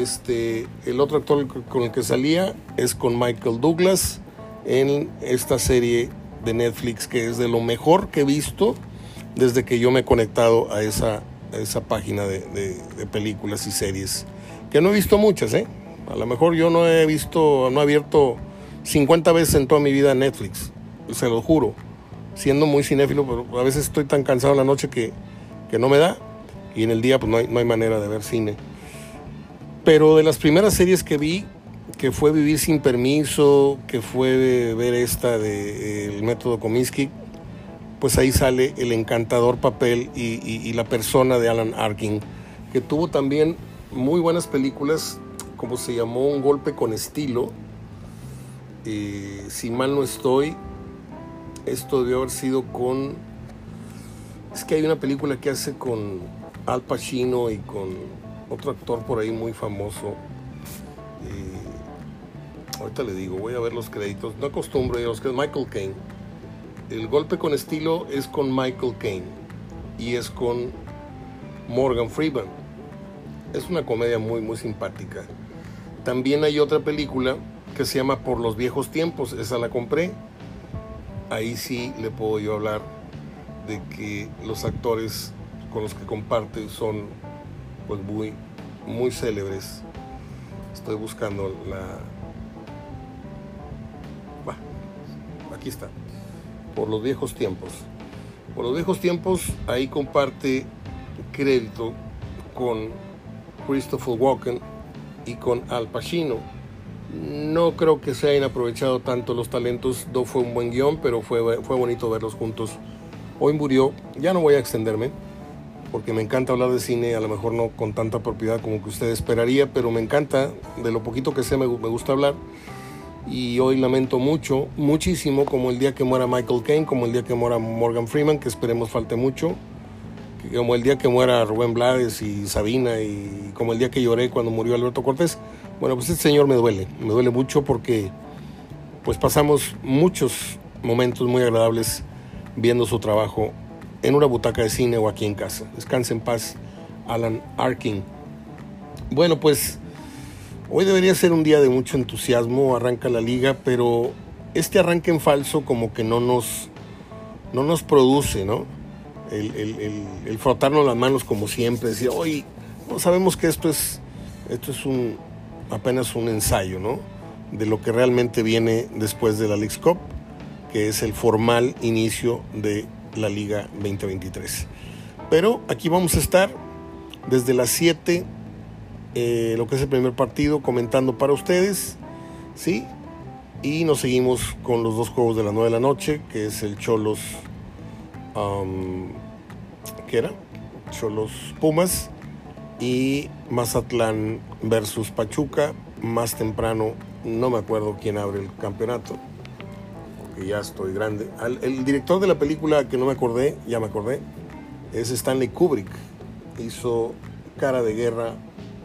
Este, el otro actor con el que salía es con Michael Douglas en esta serie de Netflix que es de lo mejor que he visto desde que yo me he conectado a esa, esa página de, de, películas y series, que no he visto muchas, ¿eh? A lo mejor yo no he visto, no he abierto 50 veces en toda mi vida Netflix, se lo juro, siendo muy cinéfilo, pero a veces estoy tan cansado en la noche que, que no me da, y en el día pues no hay, no hay manera de ver cine. Pero de las primeras series que vi, que fue Vivir sin Permiso, que fue ver esta de El Método Kominsky, pues ahí sale el encantador papel y, la persona de Alan Arkin, que tuvo también muy buenas películas, como se llamó Un golpe con estilo. Si mal no estoy, esto debió haber sido con... Es que hay una película que hace con Al Pacino y con otro actor por ahí muy famoso. Eh, ahorita le digo, voy a ver los créditos. No acostumbro a los que es Michael Caine el golpe con estilo es con Michael Caine y es con Morgan Freeman. Es una comedia muy, muy simpática. También hay otra película que se llama Por los viejos tiempos. Esa la compré. Ahí sí le puedo yo hablar de que los actores con los que comparte son pues muy, muy célebres. Estoy buscando la... aquí está por los viejos tiempos. Por los viejos tiempos, ahí comparte crédito con Christopher Walken y con Al Pacino. No creo que se hayan aprovechado tanto los talentos, no fue un buen guion, pero fue, fue bonito verlos juntos. Hoy murió, ya no voy a extenderme, porque me encanta hablar de cine, a lo mejor no con tanta propiedad como que usted esperaría, pero me encanta, de lo poquito que sé me, gusta hablar y hoy lamento mucho, muchísimo, como el día que muera Michael Caine, como el día que muera Morgan Freeman, que esperemos falte mucho, como el día que muera Rubén Blades y Sabina, y como el día que lloré cuando murió Alberto Cortés. Bueno, pues este señor me duele, me duele mucho porque pues pasamos muchos momentos muy agradables viendo su trabajo en una butaca de cine o aquí en casa. Descanse en paz, Alan Arkin. Bueno, pues Hoy debería ser un día de mucho entusiasmo, arranca la liga, pero este arranque en falso como que no nos, no nos produce, ¿no? El, frotarnos las manos como siempre, decir, hoy sabemos que esto es, esto es un, apenas un ensayo, ¿no? De lo que realmente viene después de la League's Cup, que es el formal inicio de la Liga 2023. Pero aquí vamos a estar desde las 7 eh, lo que es el primer partido comentando para ustedes, ¿sí? Y nos seguimos con los dos juegos de las 9 de la noche, que es el Cholos, ¿qué era? Cholos Pumas y Mazatlán versus Pachuca, más temprano no me acuerdo quién abre el campeonato, porque ya estoy grande. el director de la película que no me acordé, ya me acordé, es Stanley Kubrick. Hizo Cara de Guerra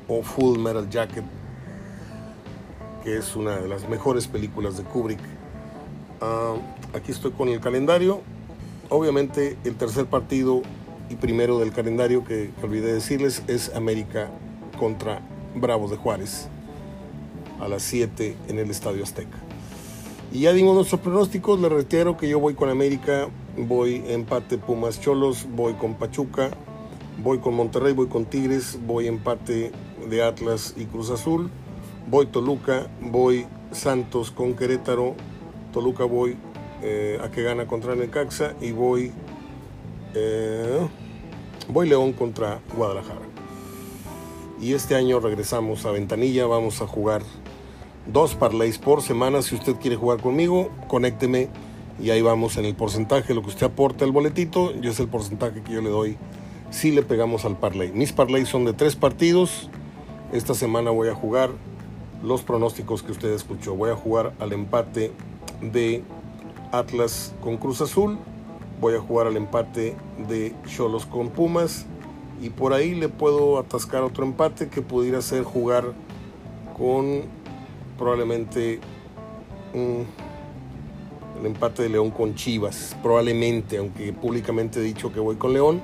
o Full Metal Jacket, que es una de las mejores películas de Kubrick. Ah, aquí estoy con el calendario. Obviamente el tercer partido y primero del calendario que, olvidé decirles es América contra Bravos de Juárez a las 7 en el Estadio Azteca. Y ya dimos nuestros pronósticos, les reitero que yo voy con América, voy empate Pumas Cholos, voy con Pachuca, voy con Monterrey, voy con Tigres, voy empate de Atlas y Cruz Azul, voy Toluca, voy Santos con Querétaro, Toluca voy eh, a que gana contra Necaxa y voy, eh, voy León contra Guadalajara. Y este año regresamos a Ventanilla, vamos a jugar dos parlays por semana. Si usted quiere jugar conmigo, conécteme y ahí vamos en el porcentaje, lo que usted aporta el boletito, y es el porcentaje que yo le doy si le pegamos al parlay. Mis parlays son de tres partidos. Esta semana voy a jugar los pronósticos que usted escuchó. Voy a jugar al empate de Atlas con Cruz Azul. Voy a jugar al empate de Cholos con Pumas. Y por ahí le puedo atascar otro empate que pudiera ser jugar con probablemente el empate de León con Chivas. Probablemente, aunque públicamente he dicho que voy con León.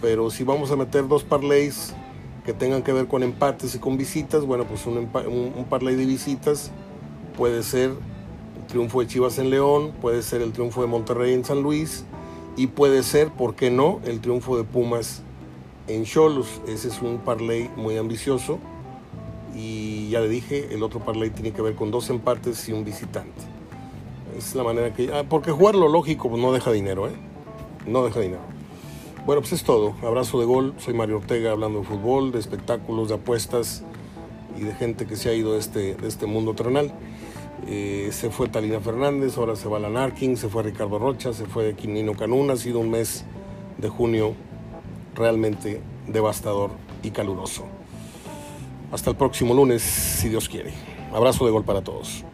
Pero si vamos a meter dos parlays que tengan que ver con empates y con visitas, bueno, pues un, un parlay de visitas puede ser triunfo de Chivas en León, puede ser el triunfo de Monterrey en San Luis y puede ser, ¿por qué no?, el triunfo de Pumas en Cholos. Ese es un parlay muy ambicioso y ya le dije, el otro parlay tiene que ver con dos empates y un visitante. Es la manera que... Ah, porque jugar lo lógico no deja dinero, ¿eh? No deja dinero. Bueno, pues es todo. Abrazo de gol. Soy Mario Ortega hablando de fútbol, de espectáculos, de apuestas y de gente que se ha ido de este, de este mundo terrenal. Eh, se fue Talina Fernández, ahora se va la Narkin, se fue Ricardo Rocha, se fue Quinino Canún. Ha sido un mes de junio realmente devastador y caluroso. Hasta el próximo lunes, si Dios quiere. Abrazo de gol para todos.